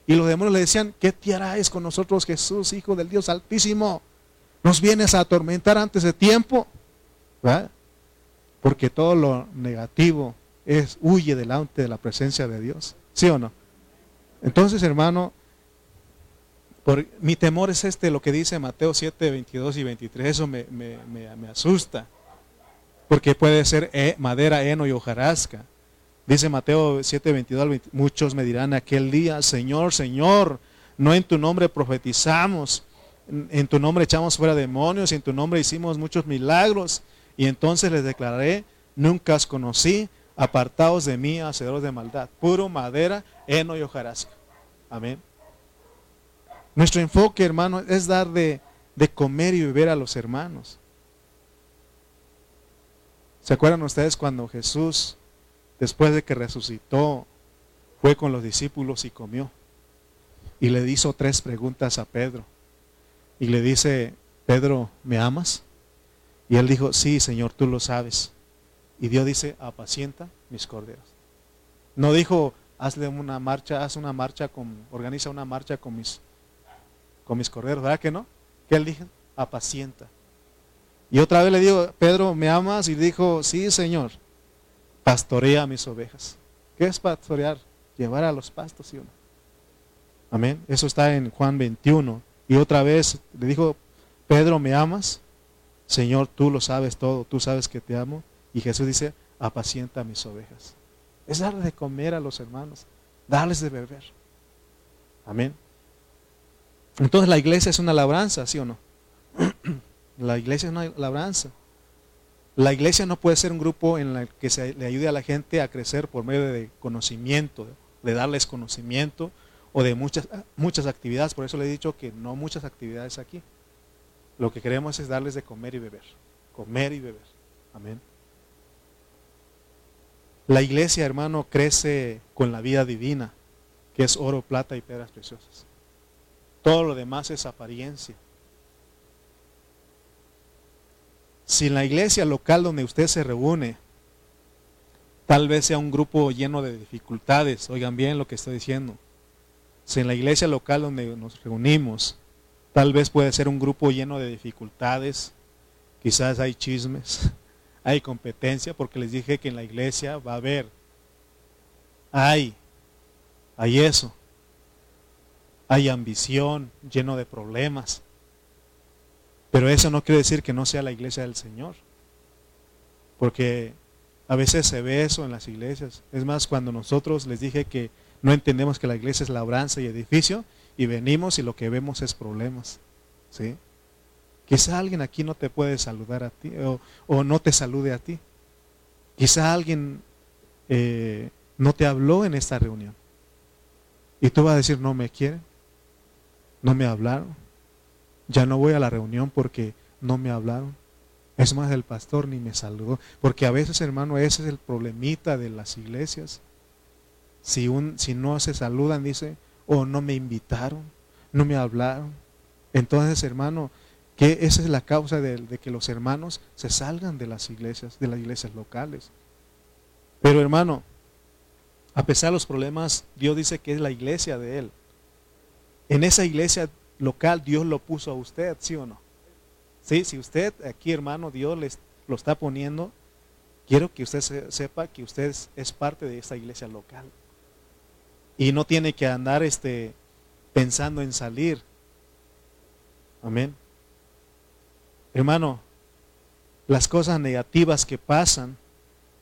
Y los demonios le decían, ¿qué te harás con nosotros, Jesús, Hijo del Dios Altísimo? ¿Nos vienes a atormentar antes de tiempo? Porque todo lo negativo es huye delante de la presencia de Dios. ¿Sí o no? Entonces, hermano, por, mi temor es este, lo que dice Mateo 7, 22 y 23. Eso me, asusta porque puede ser eh, madera, heno y hojarasca. Dice Mateo 7, 22, muchos me dirán aquel día, Señor, Señor, no en tu nombre profetizamos, en tu nombre echamos fuera demonios, y en tu nombre hicimos muchos milagros, y entonces les declararé, nunca os conocí, apartados de mí, hacedores de maldad, puro madera, heno y hojarasca. Amén. Nuestro enfoque, hermano, es dar de, de comer y beber a los hermanos. ¿Se acuerdan ustedes cuando Jesús, después de que resucitó, fue con los discípulos y comió? Y le hizo tres preguntas a Pedro. Y le dice, Pedro, ¿me amas? Y él dijo, sí, Señor, tú lo sabes. Y Dios dice, apacienta mis corderos. No dijo, hazle una marcha, haz una marcha, con, organiza una marcha con mis, con mis corderos, ¿verdad que no? ¿Qué él dijo? Apacienta. Y otra vez le digo, Pedro, ¿me amas? Y dijo, sí, Señor, pastorea mis ovejas. ¿Qué es pastorear? Llevar a los pastos, ¿sí o no? Amén. Eso está en Juan 21. Y otra vez le dijo, Pedro, ¿me amas? Señor, tú lo sabes todo, tú sabes que te amo. Y Jesús dice, apacienta mis ovejas. Es darle de comer a los hermanos, darles de beber. Amén. Entonces la iglesia es una labranza, ¿sí o no? [clears throat] la iglesia es una labranza. La iglesia no puede ser un grupo en el que se le ayude a la gente a crecer por medio de conocimiento, de darles conocimiento o de muchas, muchas actividades. Por eso le he dicho que no muchas actividades aquí. Lo que queremos es darles de comer y beber. Comer y beber. Amén. La iglesia, hermano, crece con la vida divina, que es oro, plata y piedras preciosas. Todo lo demás es apariencia. Si en la iglesia local donde usted se reúne, tal vez sea un grupo lleno de dificultades, oigan bien lo que estoy diciendo. Si en la iglesia local donde nos reunimos, tal vez puede ser un grupo lleno de dificultades, quizás hay chismes, [laughs] hay competencia, porque les dije que en la iglesia va a haber, hay, hay eso, hay ambición, lleno de problemas. Pero eso no quiere decir que no sea la iglesia del Señor. Porque a veces se ve eso en las iglesias. Es más, cuando nosotros les dije que no entendemos que la iglesia es labranza y edificio, y venimos y lo que vemos es problemas. ¿sí? Quizá alguien aquí no te puede saludar a ti o, no te salude a ti. Quizá alguien eh, no te habló en esta reunión. Y tú vas a decir, no me quieren, no me hablaron ya no voy a la reunión porque no me hablaron. Es más, el pastor ni me saludó. Porque a veces, hermano, ese es el problemita de las iglesias. Si, un, si no se saludan, dice, o no me invitaron, no me hablaron. Entonces, hermano, que esa es la causa de, de, que los hermanos se salgan de las iglesias, de las iglesias locales. Pero hermano, a pesar de los problemas, Dios dice que es la iglesia de Él. En esa iglesia local Dios lo puso a usted, ¿sí o no? Sí, si usted aquí, hermano, Dios les lo está poniendo, quiero que usted sepa que usted es, parte de esta iglesia local. Y no tiene que andar este, pensando en salir. Amén. Hermano, las cosas negativas que pasan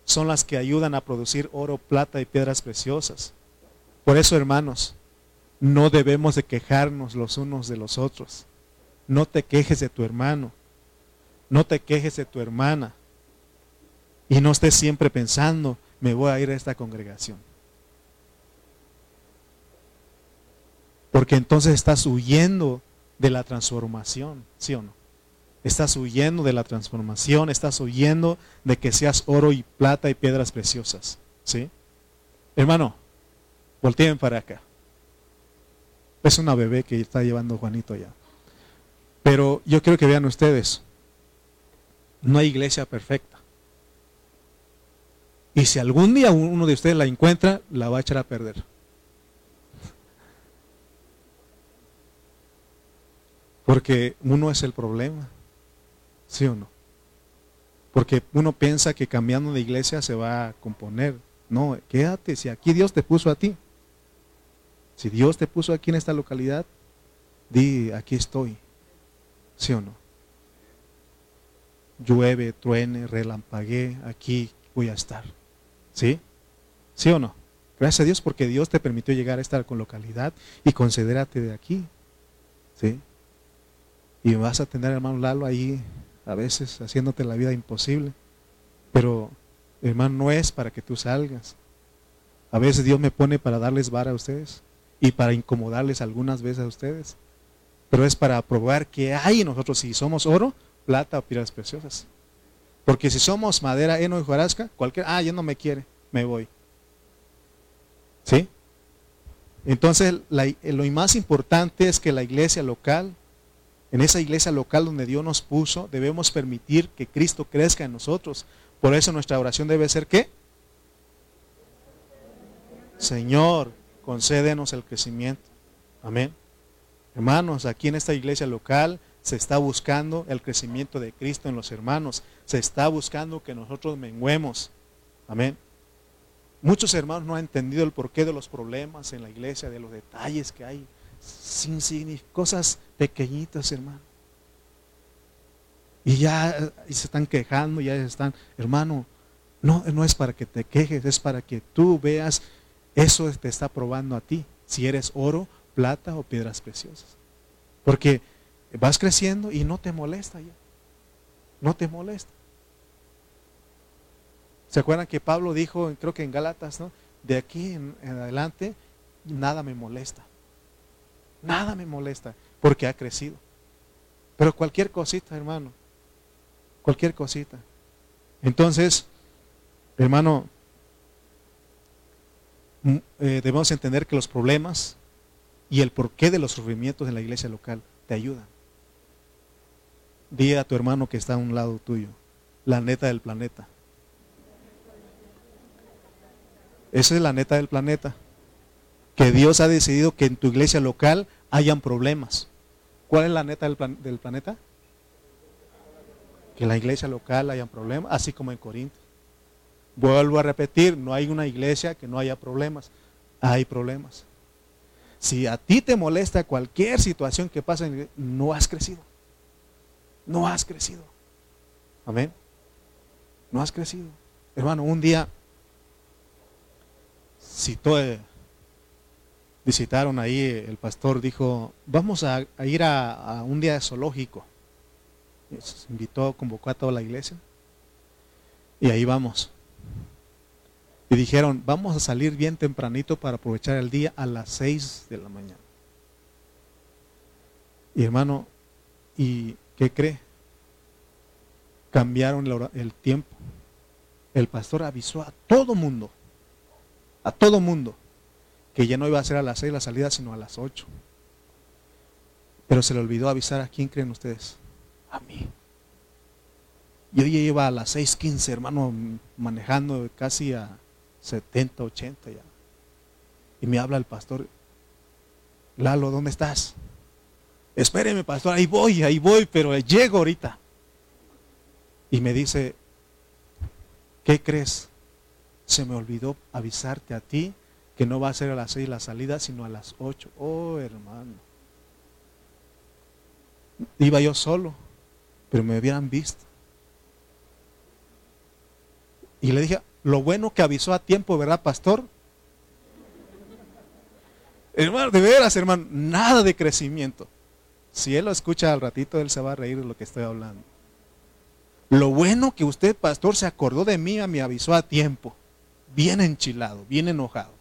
son las que ayudan a producir oro, plata y piedras preciosas. Por eso, hermanos, no debemos de quejarnos los unos de los otros. No te quejes de tu hermano. No te quejes de tu hermana. Y no estés siempre pensando, me voy a ir a esta congregación. Porque entonces estás huyendo de la transformación, ¿sí o no? Estás huyendo de la transformación, estás huyendo de que seas oro y plata y piedras preciosas, ¿sí? Hermano, volteen para acá. Es una bebé que está llevando Juanito ya. Pero yo quiero que vean ustedes, no hay iglesia perfecta. Y si algún día uno de ustedes la encuentra, la va a echar a perder. Porque uno es el problema, ¿sí o no? Porque uno piensa que cambiando de iglesia se va a componer. No, quédate, si aquí Dios te puso a ti. Si Dios te puso aquí en esta localidad, di, aquí estoy. ¿Sí o no? Llueve, truene, relampaguee, aquí voy a estar. ¿Sí? ¿Sí o no? Gracias a Dios porque Dios te permitió llegar a esta localidad y considerarte de aquí. ¿Sí? Y vas a tener hermano Lalo ahí a veces haciéndote la vida imposible. Pero, hermano, no es para que tú salgas. A veces Dios me pone para darles vara a ustedes y para incomodarles algunas veces a ustedes. Pero es para probar que hay nosotros si somos oro, plata o piedras preciosas. Porque si somos madera, heno y hojarasca, cualquier, ah, ya no me quiere, me voy. ¿Sí? Entonces, lo más importante es que la iglesia local, en esa iglesia local donde Dios nos puso, debemos permitir que Cristo crezca en nosotros. Por eso nuestra oración debe ser ¿qué? Señor, concédenos el crecimiento. Amén. Hermanos, aquí en esta iglesia local se está buscando el crecimiento de Cristo en los hermanos. Se está buscando que nosotros menguemos. Amén. Muchos hermanos no han entendido el porqué de los problemas en la iglesia, de los detalles que hay, sin cosas pequeñitas, hermano. Y ya y se están quejando, ya están, hermano, No, no es para que te quejes, es para que tú veas, eso te está probando a ti, si eres oro, plata o piedras preciosas. Porque vas creciendo y no te molesta ya. No te molesta. ¿Se acuerdan que Pablo dijo, creo que en Gálatas, ¿no? De aquí en, adelante, nada me molesta. Nada me molesta, porque ha crecido. Pero cualquier cosita, hermano, cualquier cosita. Entonces, hermano, mm, eh, debemos entender que los problemas y el porqué de los sufrimientos en la iglesia local te ayudan. Dile a tu hermano que está a un lado tuyo, la neta del planeta. Esa es la neta del planeta. Que Dios ha decidido que en tu iglesia local hayan problemas. ¿Cuál es la neta del, planeta? Que en la iglesia local hayan problemas, así como en Corinto. Vuelvo a repetir, no hay una iglesia que no haya problemas. Hay problemas. Si a ti te molesta cualquier situación que pase, no has crecido. No has crecido. Amén. No has crecido. Hermano, un día citó, eh, visitaron ahí, el pastor dijo, vamos a, ir a, un día zoológico. Invitó, convocó a toda la iglesia. Y ahí vamos. Y dijeron, vamos a salir bien tempranito para aprovechar el día a las 6 de la mañana. Y hermano, ¿y qué cree? Cambiaron el, tiempo. El pastor avisó a todo mundo a todo mundo, que ya no iba a ser a las 6 la salida, sino a las 8. Pero se le olvidó avisar a quién creen ustedes. A mí. Yo ya iba a las 6.15, hermano, manejando casi a 70, 80 ya. Y me habla el pastor, Lalo, ¿dónde estás? Espéreme, pastor, ahí voy, ahí voy, pero llego ahorita. Y me dice, ¿qué crees? se me olvidó avisarte a ti que no va a ser a las seis la salida, sino a las ocho. Oh, hermano. Iba yo solo, pero me hubieran visto. Y le dije, lo bueno que avisó a tiempo, ¿verdad, pastor? Hermano, de veras, hermano, nada de crecimiento. Si él lo escucha al ratito, él se va a reír de lo que estoy hablando. Lo bueno que usted, pastor, se acordó de mí, me avisó a tiempo bien enchilado, bien enojado.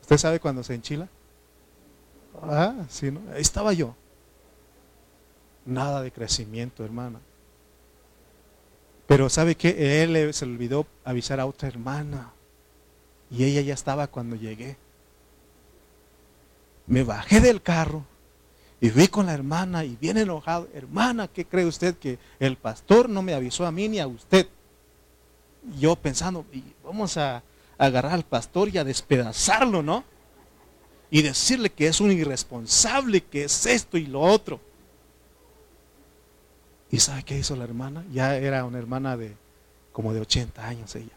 ¿Usted sabe cuando se enchila? Ah, sí, ¿no? Ahí estaba yo. Nada de crecimiento, hermana. Pero ¿sabe qué? Él se olvidó avisar a otra hermana. Y ella ya estaba cuando llegué. Me bajé del carro y fui con la hermana y bien enojado, hermana, ¿qué cree usted que el pastor no me avisó a mí ni a usted? Yo pensando, vamos a agarrar al pastor y a despedazarlo, ¿no? Y decirle que es un irresponsable, que es esto y lo otro. ¿Y sabe qué hizo la hermana? Ya era una hermana de como de 80 años ella.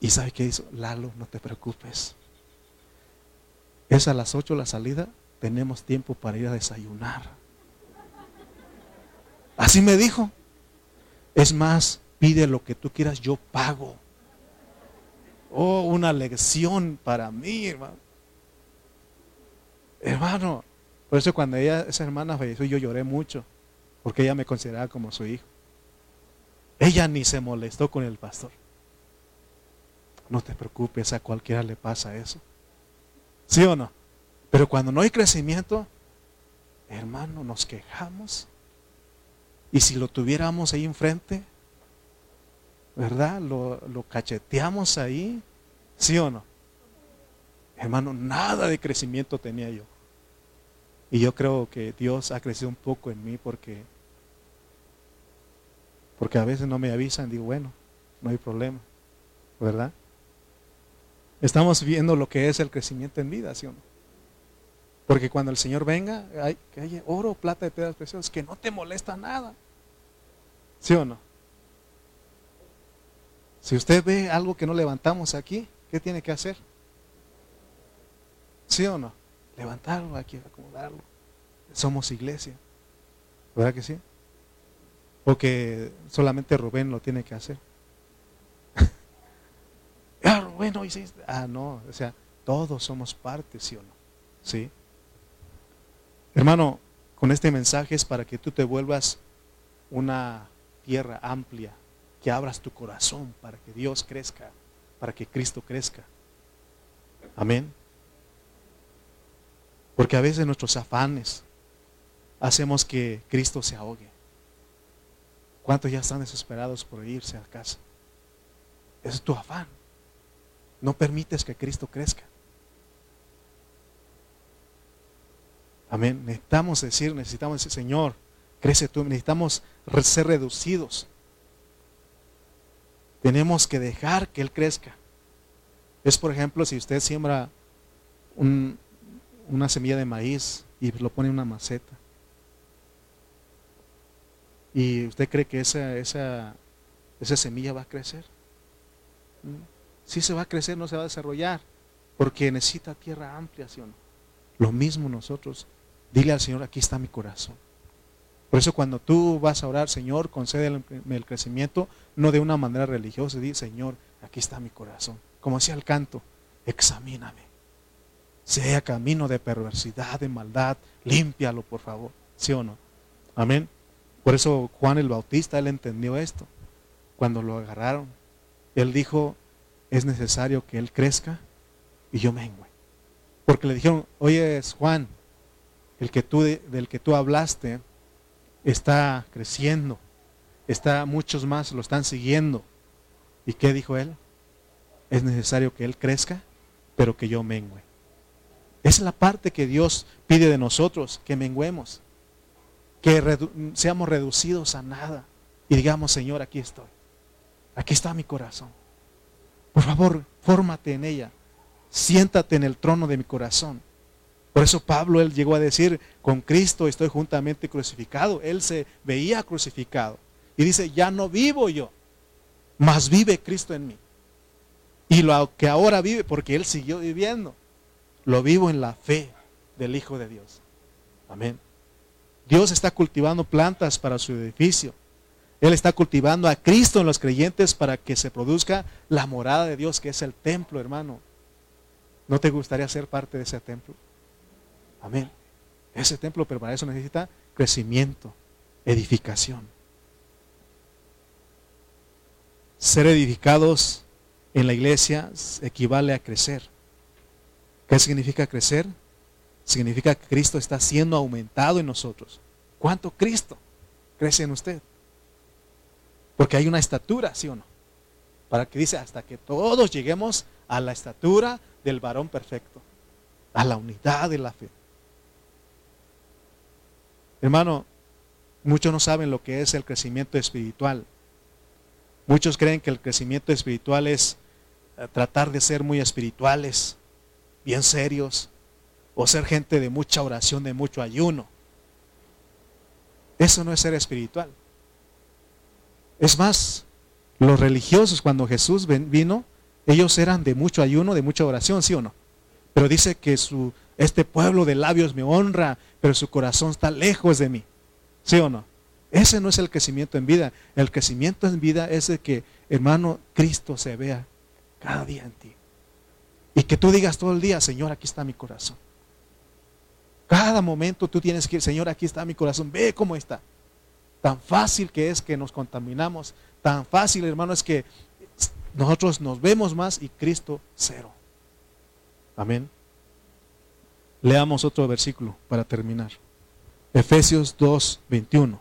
¿Y sabe qué hizo? Lalo, no te preocupes. Es a las 8 la salida, tenemos tiempo para ir a desayunar. Así me dijo. Es más, pide lo que tú quieras, yo pago. Oh, una lección para mí, hermano. Hermano, por eso cuando ella, esa hermana falleció, yo lloré mucho, porque ella me consideraba como su hijo. Ella ni se molestó con el pastor. No te preocupes, a cualquiera le pasa eso. ¿Sí o no? Pero cuando no hay crecimiento, hermano, nos quejamos. Y si lo tuviéramos ahí enfrente, ¿verdad? Lo, cacheteamos ahí, ¿sí o no? Hermano, nada de crecimiento tenía yo. Y yo creo que Dios ha crecido un poco en mí porque, porque a veces no me avisan, digo, bueno, no hay problema, ¿verdad? Estamos viendo lo que es el crecimiento en vida, ¿sí o no? Porque cuando el Señor venga, hay, que haya oro, plata de piedras preciosas, que no te molesta nada. ¿Sí o no? Si usted ve algo que no levantamos aquí, ¿qué tiene que hacer? ¿Sí o no? Levantarlo aquí, acomodarlo. Somos iglesia. ¿Verdad que sí? O que solamente Rubén lo tiene que hacer. [laughs] ah, Rubén, hoy Ah, no, o sea, todos somos parte, ¿sí o no? ¿Sí? Hermano, con este mensaje es para que tú te vuelvas una tierra amplia, que abras tu corazón para que Dios crezca, para que Cristo crezca. Amén. Porque a veces nuestros afanes hacemos que Cristo se ahogue. ¿Cuántos ya están desesperados por irse a casa? Es tu afán. No permites que Cristo crezca. Amén. Necesitamos decir, necesitamos decir, Señor, crece tú. Necesitamos ser reducidos. Tenemos que dejar que Él crezca. Es, por ejemplo, si usted siembra una semilla de maíz y lo pone en una maceta. ¿Y usted cree que esa, esa, esa semilla va a crecer? Si se va a crecer, no se va a desarrollar, porque necesita tierra amplia, ¿sí o no? Lo mismo nosotros. Dile al Señor, aquí está mi corazón. Por eso cuando tú vas a orar, Señor, concédeme el crecimiento, no de una manera religiosa, di, Señor, aquí está mi corazón. Como decía el canto, examíname. Sea camino de perversidad, de maldad, límpialo, por favor. ¿Sí o no? Amén. Por eso Juan el Bautista, él entendió esto. Cuando lo agarraron, él dijo, es necesario que él crezca y yo mengue. Porque le dijeron, oye, Juan, el que tú, del que tú hablaste está creciendo, está muchos más lo están siguiendo. ¿Y qué dijo él? Es necesario que él crezca, pero que yo mengue. Esa es la parte que Dios pide de nosotros, que menguemos, que seamos reducidos a nada y digamos, Señor, aquí estoy, aquí está mi corazón. Por favor, fórmate en ella, siéntate en el trono de mi corazón. Por eso Pablo, él llegó a decir, con Cristo estoy juntamente crucificado. Él se veía crucificado. Y dice, ya no vivo yo, mas vive Cristo en mí. Y lo que ahora vive, porque Él siguió viviendo, lo vivo en la fe del Hijo de Dios. Amén. Dios está cultivando plantas para su edificio. Él está cultivando a Cristo en los creyentes para que se produzca la morada de Dios, que es el templo, hermano. ¿No te gustaría ser parte de ese templo? Amén. Ese templo, pero para eso necesita crecimiento, edificación. Ser edificados en la iglesia equivale a crecer. ¿Qué significa crecer? Significa que Cristo está siendo aumentado en nosotros. ¿Cuánto Cristo crece en usted? Porque hay una estatura, ¿sí o no? Para que dice, hasta que todos lleguemos a la estatura del varón perfecto, a la unidad de la fe. Hermano, muchos no saben lo que es el crecimiento espiritual. Muchos creen que el crecimiento espiritual es eh, tratar de ser muy espirituales, bien serios, o ser gente de mucha oración, de mucho ayuno. Eso no es ser espiritual. Es más, los religiosos cuando Jesús vino, ellos eran de mucho ayuno, de mucha oración, ¿sí o no? Pero dice que su, este pueblo de labios me honra, pero su corazón está lejos de mí. ¿Sí o no? Ese no es el crecimiento en vida. El crecimiento en vida es de que, hermano, Cristo se vea cada día en ti. Y que tú digas todo el día, Señor, aquí está mi corazón. Cada momento tú tienes que ir, Señor, aquí está mi corazón, ve cómo está. Tan fácil que es que nos contaminamos, tan fácil, hermano, es que nosotros nos vemos más y Cristo cero. Amén. Leamos otro versículo para terminar. Efesios 2, 21.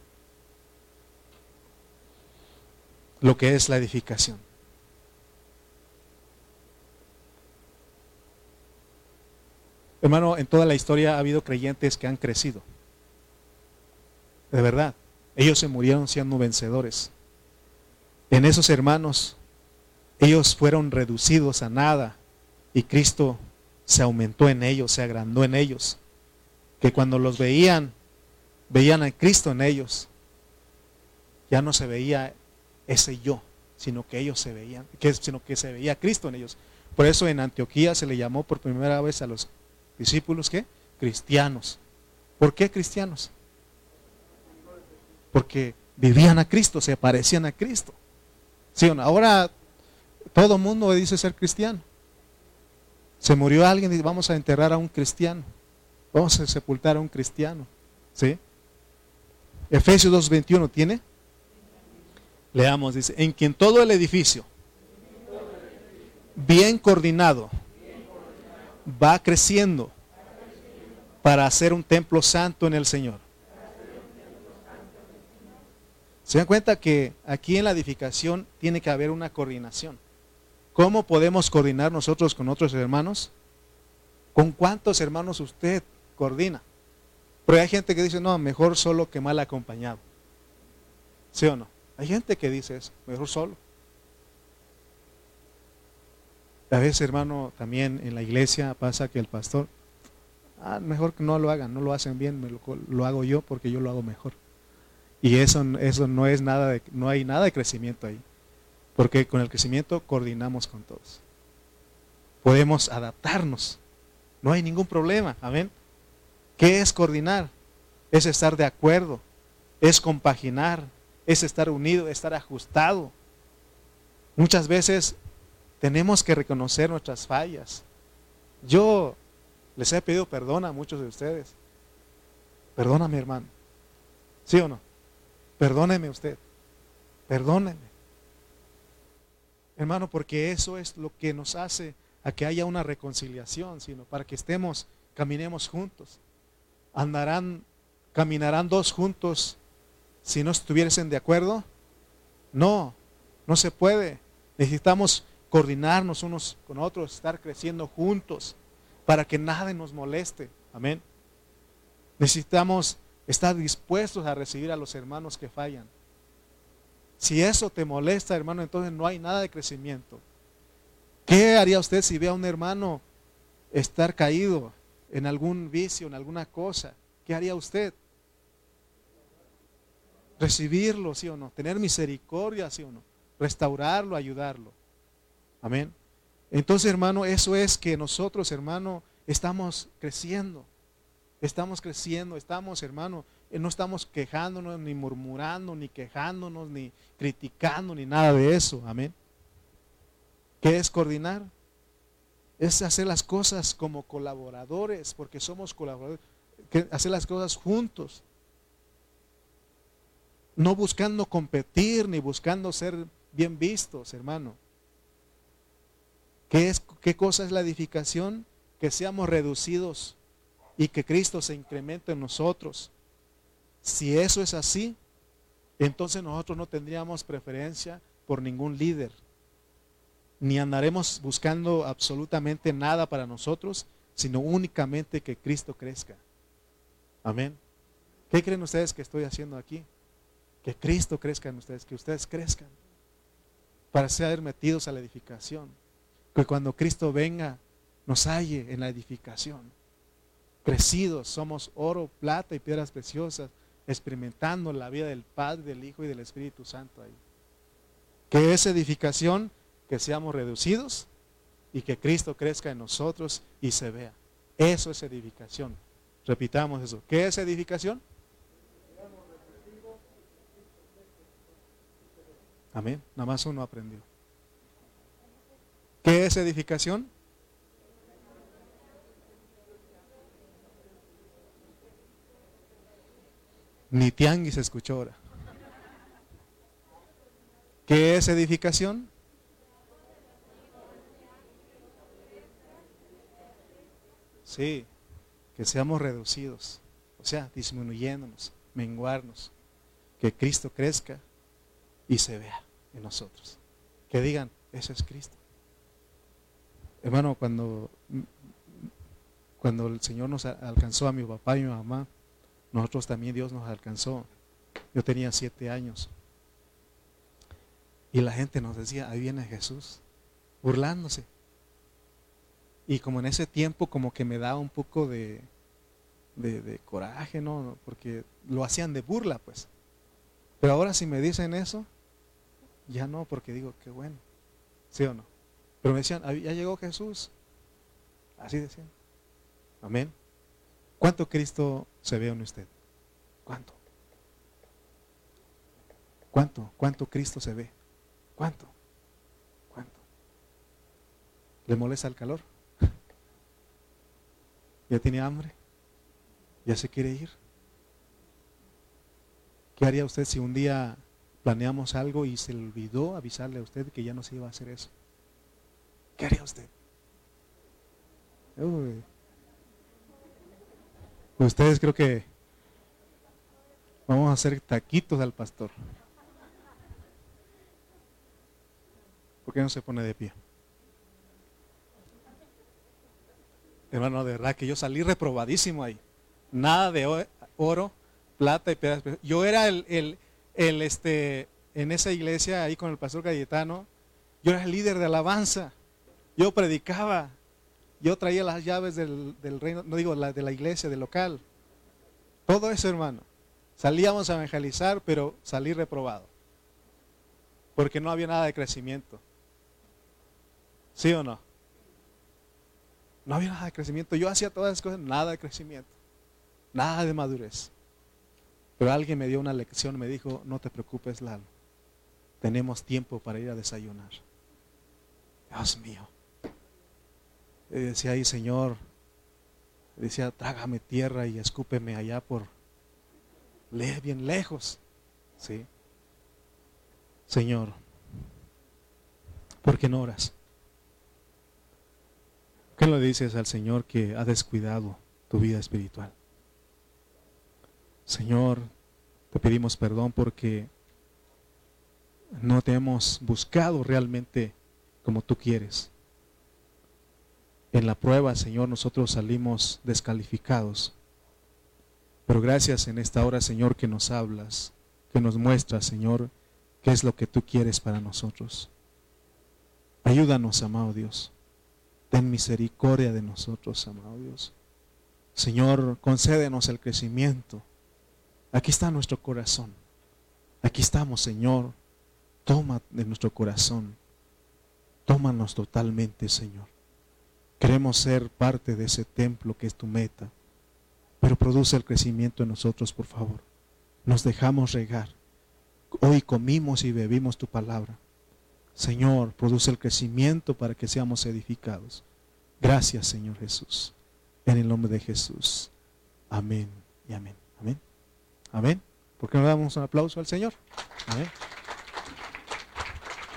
Lo que es la edificación. Hermano, en toda la historia ha habido creyentes que han crecido. De verdad. Ellos se murieron siendo vencedores. En esos hermanos, ellos fueron reducidos a nada y Cristo se aumentó en ellos, se agrandó en ellos. Que cuando los veían, veían a Cristo en ellos. Ya no se veía ese yo, sino que ellos se veían, que, sino que se veía Cristo en ellos. Por eso en Antioquía se le llamó por primera vez a los discípulos que cristianos. ¿Por qué cristianos? Porque vivían a Cristo, se parecían a Cristo. ¿Sí? Ahora todo mundo dice ser cristiano. Se murió alguien y vamos a enterrar a un cristiano. Vamos a sepultar a un cristiano. ¿Sí? Efesios 2.21 tiene. Leamos, dice, en quien todo el edificio, bien coordinado, va creciendo para hacer un templo santo en el Señor. Se dan cuenta que aquí en la edificación tiene que haber una coordinación. ¿Cómo podemos coordinar nosotros con otros hermanos? ¿Con cuántos hermanos usted coordina? Pero hay gente que dice, no, mejor solo que mal acompañado. ¿Sí o no? Hay gente que dice eso, mejor solo. A veces, hermano, también en la iglesia pasa que el pastor, ah, mejor que no lo hagan, no lo hacen bien, me lo, hago yo porque yo lo hago mejor. Y eso, eso no es nada de, no hay nada de crecimiento ahí. Porque con el crecimiento coordinamos con todos. Podemos adaptarnos. No hay ningún problema. Amén. ¿Qué es coordinar? Es estar de acuerdo. Es compaginar. Es estar unido, estar ajustado. Muchas veces tenemos que reconocer nuestras fallas. Yo les he pedido perdón a muchos de ustedes. Perdóname, hermano. ¿Sí o no? Perdóneme usted. Perdóneme. Hermano, porque eso es lo que nos hace a que haya una reconciliación, sino para que estemos, caminemos juntos. Andarán, caminarán dos juntos si no estuviesen de acuerdo. No, no se puede. Necesitamos coordinarnos unos con otros, estar creciendo juntos para que nada nos moleste. Amén. Necesitamos estar dispuestos a recibir a los hermanos que fallan. Si eso te molesta, hermano, entonces no hay nada de crecimiento. ¿Qué haría usted si ve a un hermano estar caído en algún vicio, en alguna cosa? ¿Qué haría usted? Recibirlo, sí o no. Tener misericordia, sí o no. Restaurarlo, ayudarlo. Amén. Entonces, hermano, eso es que nosotros, hermano, estamos creciendo. Estamos creciendo, estamos, hermano, no estamos quejándonos, ni murmurando, ni quejándonos, ni criticando, ni nada de eso. Amén. ¿Qué es coordinar? Es hacer las cosas como colaboradores, porque somos colaboradores. Hacer las cosas juntos. No buscando competir, ni buscando ser bien vistos, hermano. ¿Qué, es, ¿Qué cosa es la edificación? Que seamos reducidos y que Cristo se incremente en nosotros. Si eso es así, entonces nosotros no tendríamos preferencia por ningún líder, ni andaremos buscando absolutamente nada para nosotros, sino únicamente que Cristo crezca. Amén. ¿Qué creen ustedes que estoy haciendo aquí? Que Cristo crezca en ustedes, que ustedes crezcan para ser metidos a la edificación. Que cuando Cristo venga, nos halle en la edificación. Crecidos, somos oro, plata y piedras preciosas experimentando la vida del Padre, del Hijo y del Espíritu Santo ahí. Que es edificación, que seamos reducidos y que Cristo crezca en nosotros y se vea. Eso es edificación. Repitamos eso. ¿Qué es edificación? Amén. Nada más uno aprendió. ¿Qué es edificación? Ni tianguis escuchó ahora. ¿Qué es edificación? Sí, que seamos reducidos, o sea, disminuyéndonos, menguarnos, que Cristo crezca y se vea en nosotros. Que digan, eso es Cristo. Hermano, cuando, cuando el Señor nos alcanzó a mi papá y mi mamá, nosotros también Dios nos alcanzó. Yo tenía siete años. Y la gente nos decía, ahí viene Jesús, burlándose. Y como en ese tiempo como que me daba un poco de, de, coraje, ¿no? Porque lo hacían de burla, pues. Pero ahora si me dicen eso, ya no, porque digo, qué bueno. ¿Sí o no? Pero me decían, ya llegó Jesús. Así decían. Amén. ¿Cuánto Cristo se ve en usted? ¿Cuánto? ¿Cuánto? ¿Cuánto Cristo se ve? ¿Cuánto? ¿Cuánto? ¿Le molesta el calor? [laughs] ¿Ya tiene hambre? ¿Ya se quiere ir? ¿Qué haría usted si un día planeamos algo y se le olvidó avisarle a usted que ya no se iba a hacer eso? ¿Qué haría usted? Ustedes creo que vamos a hacer taquitos al pastor. ¿Por qué no se pone de pie? Hermano, de verdad que yo salí reprobadísimo ahí. Nada de oro, plata y pedazos. Yo era el, el, el, este, en esa iglesia ahí con el pastor Cayetano, yo era el líder de alabanza. Yo predicaba. Yo traía las llaves del, del reino, no digo la de la iglesia, del local. Todo eso, hermano. Salíamos a evangelizar, pero salí reprobado. Porque no había nada de crecimiento. ¿Sí o no? No había nada de crecimiento. Yo hacía todas las cosas, nada de crecimiento. Nada de madurez. Pero alguien me dio una lección, me dijo, no te preocupes, Lalo. Tenemos tiempo para ir a desayunar. Dios mío. Y decía ahí, Señor, decía, trágame tierra y escúpeme allá por, bien lejos. ¿Sí? Señor, ¿por qué no oras? ¿Qué le dices al Señor que ha descuidado tu vida espiritual? Señor, te pedimos perdón porque no te hemos buscado realmente como tú quieres. En la prueba, Señor, nosotros salimos descalificados. Pero gracias en esta hora, Señor, que nos hablas, que nos muestras, Señor, qué es lo que tú quieres para nosotros. Ayúdanos, amado Dios. Ten misericordia de nosotros, amado Dios. Señor, concédenos el crecimiento. Aquí está nuestro corazón. Aquí estamos, Señor. Toma de nuestro corazón. Tómanos totalmente, Señor. Queremos ser parte de ese templo que es tu meta. Pero produce el crecimiento en nosotros, por favor. Nos dejamos regar. Hoy comimos y bebimos tu palabra. Señor, produce el crecimiento para que seamos edificados. Gracias, Señor Jesús. En el nombre de Jesús. Amén y amén. Amén. Amén. ¿Por qué no damos un aplauso al Señor? Amén.